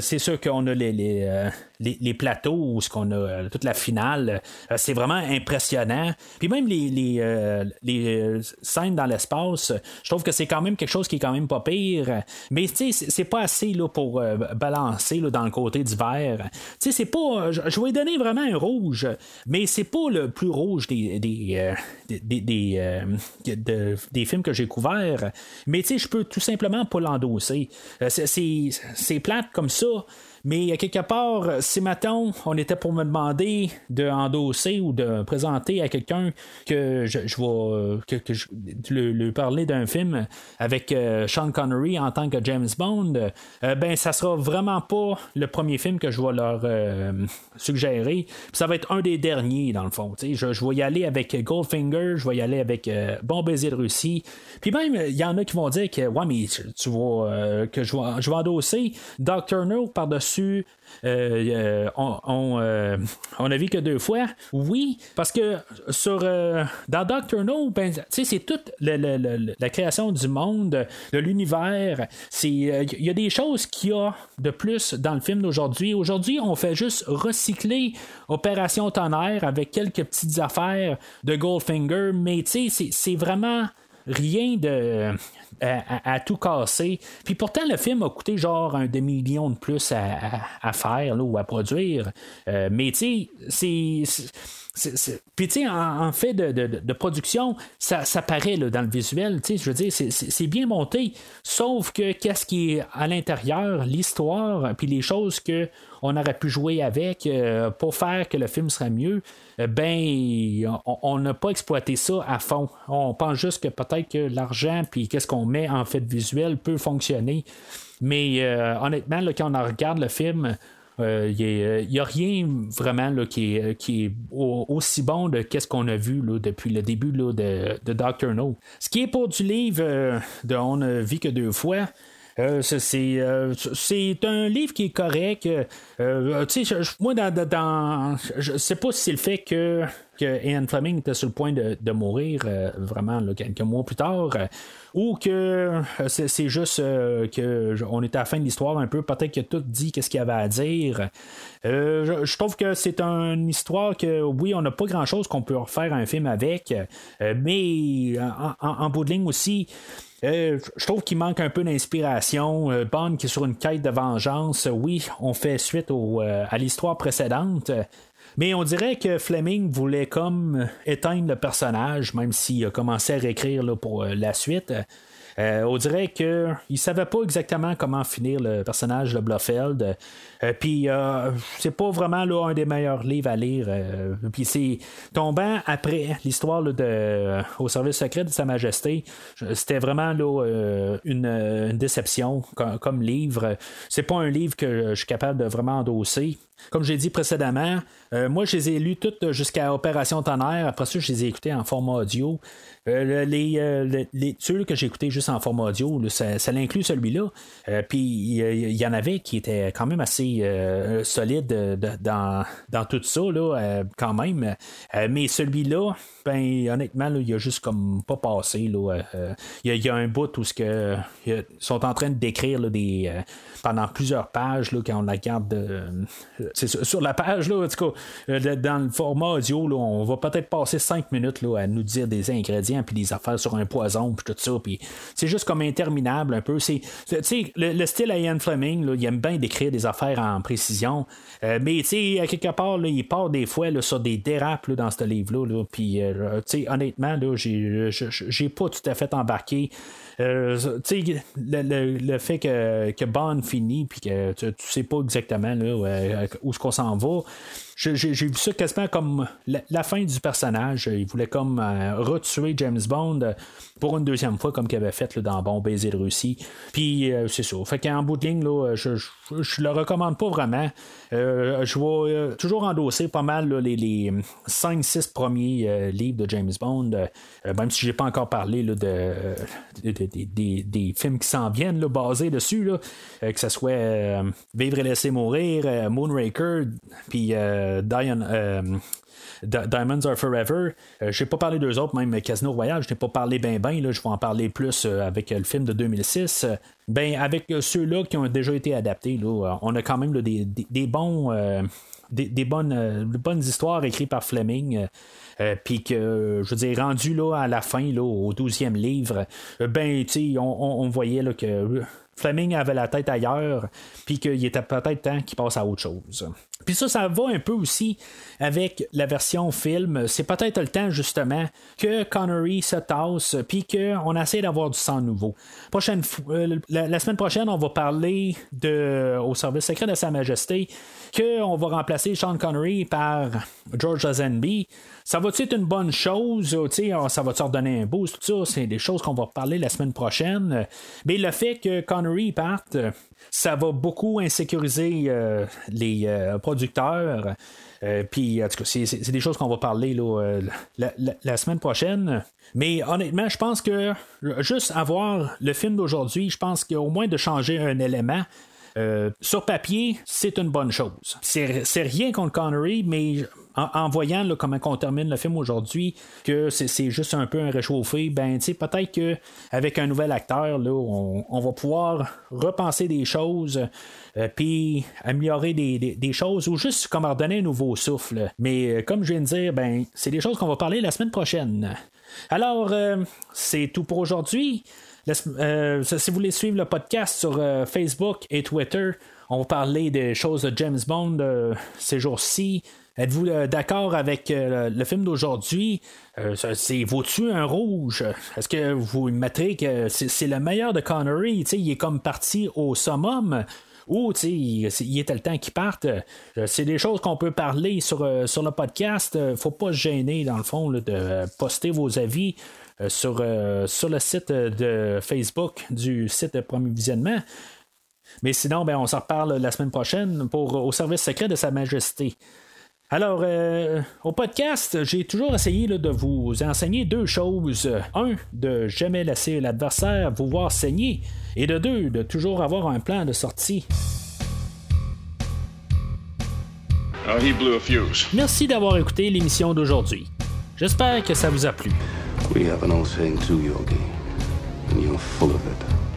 c'est sûr qu'on a les, les, les, plateaux, ce qu'on a euh, toute la finale, euh, c'est vraiment impressionnant. Puis même les, les, euh, scènes dans l'espace, je trouve que c'est quand même quelque chose qui est quand même pas pire. Mais tu sais, c'est pas assez là, pour balancer là, dans le côté du vert. Tu sais, c'est pas. Je vais donner vraiment un rouge, mais c'est pas le plus rouge des, des, des, des films que j'ai couverts. Mais tu sais, je peux tout simplement pas l'endosser. c'est plate comme ça. Mais quelque part, si maintenant on était pour me demander de endosser ou de présenter à quelqu'un que je, je vais que, je, lui parler d'un film avec euh, Sean Connery en tant que James Bond, euh, ben ça sera vraiment pas le premier film que je vais leur euh, suggérer. ça va être un des derniers dans le fond. Je, je vais y aller avec Goldfinger, je vais y aller avec Bon baiser de Russie. Puis même il y en a qui vont dire que ouais mais tu vois que je vais, je vais endosser Doctor No par-dessus euh, euh, on, euh, on, a vu que deux fois. Oui, parce que sur dans Doctor No, ben, c'est toute la création du monde, de l'univers. Il y a des choses qu'il y a de plus dans le film d'aujourd'hui. Aujourd'hui, on fait juste recycler Opération Tonnerre avec quelques petites affaires de Goldfinger, mais c'est vraiment rien de à, tout casser. Puis pourtant, le film a coûté genre un demi-million de plus à, faire ou à produire. Euh, mais tu sais, c'est. Puis, tu sais, en, fait de, production, ça, paraît dans le visuel. Tu sais, je veux dire, c'est bien monté. Sauf que qu'est-ce qui est à l'intérieur, l'histoire, puis les choses que on aurait pu jouer avec euh, pour faire que le film serait mieux, euh, ben, on n'a pas exploité ça à fond. On pense juste que peut-être que l'argent, puis qu'est-ce qu'on met en fait visuel peut fonctionner. Mais euh, honnêtement, quand on regarde le film, il n'y a, rien vraiment là, qui, est, qui est aussi bon de qu'est-ce qu'on a vu là, depuis le début là, de, de Doctor No. Ce qui est pour du livre de On ne vit que deux fois, Euh, c'est un livre qui est correct. moi, dans, dans, je sais pas si c'est le fait que que Ian Fleming était sur le point de, mourir vraiment quelques mois plus tard, ou que c'est juste qu'on était à la fin de l'histoire un peu, peut-être que tout dit qu'est-ce qu'il y avait à dire. Je, trouve que c'est une histoire que oui, on n'a pas grand chose qu'on peut refaire un film avec, mais en, bout de ligne aussi, euh, je trouve qu'il manque un peu d'inspiration. Euh, Bond qui est sur une quête de vengeance. Oui, on fait suite euh, à l'histoire précédente. Mais on dirait que Fleming voulait comme éteindre le personnage, même s'il a commencé à réécrire pour la suite. Euh, on dirait qu'il ne savait pas exactement comment finir le personnage de Blofeld. Euh, puis euh, c'est pas vraiment là, un des meilleurs livres à lire. puis c'est tombant après l'histoire de au service secret de Sa Majesté. C'était vraiment là, une, déception comme, livre. C'est pas un livre que je suis capable de vraiment endosser. Comme j'ai dit précédemment, moi je les ai lus toutes jusqu'à Opération Tonnerre. Après ça, je les ai écoutés en format audio. Euh, les, euh, les, que j'ai écoutés juste en format audio, ça, ça l'inclut celui-là. Euh, puis il y, en avait qui étaient quand même assez solides dans, dans tout ça, là, quand même. mais celui-là, ben honnêtement, il a juste comme pas passé. Il y, a un bout où ce que, ils sont en train de décrire des, pendant plusieurs pages là, quand on la garde sur la page, là, en tout cas, dans le format audio, là, on va peut-être passer cinq minutes là, à nous dire des ingrédients puis des affaires sur un poison, puis tout ça. Puis c'est juste comme interminable un peu. C'est, le, le style Ian Fleming, il aime bien décrire des affaires en précision. Euh, mais à quelque part, il part des fois sur des dérapes dans ce livre-là. Là, puis euh, honnêtement, j'ai, pas tout à fait embarqué. Euh, le, le, fait que, que Bond finit puis que tu, sais pas exactement là, où est-ce qu'on s'en va, j'ai vu ça quasiment comme la, fin du personnage. Il voulait comme euh, retuer James Bond euh, pour une deuxième fois, comme qu'il avait fait dans Bon Baiser de Russie. Puis euh, c'est ça. Fait qu'en bout de ligne, là, je, je, le recommande pas vraiment. je vais toujours endosser pas mal les, les 5-6 premiers livres de James Bond, même si j'ai pas encore parlé là, de, des films qui s'en viennent là, basés dessus, là, que ce soit Vivre et laisser mourir, Moonraker, puis euh, euh, Diamonds Are Forever. Je euh, j'ai pas parlé d'eux autres, même Casino Royale, je n'ai pas parlé ben ben, je vais en parler plus avec le film de 2006. ben, avec ceux-là qui ont déjà été adaptés, là, on a quand même des, bons. Des, bonnes, bonnes histoires écrites par Fleming. puis que, je veux dire, rendu là, à la fin, là, au 12e livre, ben, tu on, on, voyait là, que Fleming avait la tête ailleurs, puis qu'il était peut-être temps qu'il passe à autre chose. Puis ça, ça va un peu aussi avec la version film. C'est peut-être le temps, justement, que Connery se tasse, puis qu'on essaie d'avoir du sang nouveau. Euh, la, semaine prochaine, on va parler au service secret de Sa Majesté, qu'on va remplacer Sean Connery par George Lazenby. Ça va-tu être une bonne chose? Ça va-tu redonner un boost? Tout ça, c'est des choses qu'on va parler la semaine prochaine. Mais le fait que Connery parte, ça va beaucoup insécuriser euh, les euh, producteurs. Euh, puis, en tout cas, c'est, des choses qu'on va parler la, semaine prochaine. Mais honnêtement, je pense que juste avoir le film d'aujourd'hui, je pense qu'au moins de changer un élément, sur papier, c'est une bonne chose. C'est rien contre Connery, mais en, voyant comment on termine le film aujourd'hui, que c'est juste un peu un réchauffé, ben peut-être qu'avec un nouvel acteur, on, va pouvoir repenser des choses. Euh, puis améliorer des, choses ou juste comme redonner un nouveau souffle. Mais euh, comme je viens de dire, ben c'est des choses qu'on va parler la semaine prochaine. Alors, euh, c'est tout pour aujourd'hui. si vous voulez suivre le podcast sur Facebook et Twitter, on va parler des choses de James Bond ces jours-ci. Êtes-vous euh, d'accord avec euh, le film d'aujourd'hui? Euh, c'est vaut-tu un rouge? Est-ce que vous mettrez que c'est le meilleur de Connery? il est comme parti au summum ou il, il était le temps qu'il parte. C'est des choses qu'on peut parler sur, sur le podcast. faut pas se gêner, dans le fond, de poster vos avis sur, sur le site de Facebook du site de Premier Visionnement. Mais sinon, ben, on s'en reparle la semaine prochaine pour Au service secret de Sa Majesté. Alors, euh, au podcast, j'ai toujours essayé de vous enseigner deux choses. Un, de jamais laisser l'adversaire vous voir saigner. Et de deux, de toujours avoir un plan de sortie. Oh, he blew a fuse. Merci d'avoir écouté l'émission d'aujourd'hui. J'espère que ça vous a plu. We have an old saying too, Yogi, and you're full of it.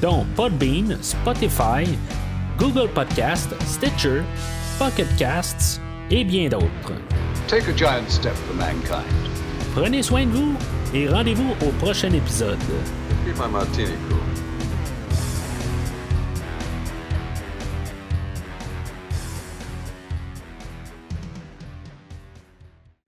dont Podbean, Spotify, Google Podcast, Stitcher, Pocket Casts et bien d'autres. Take a giant step for mankind. Prenez soin de vous et rendez-vous au prochain épisode. Martini cool.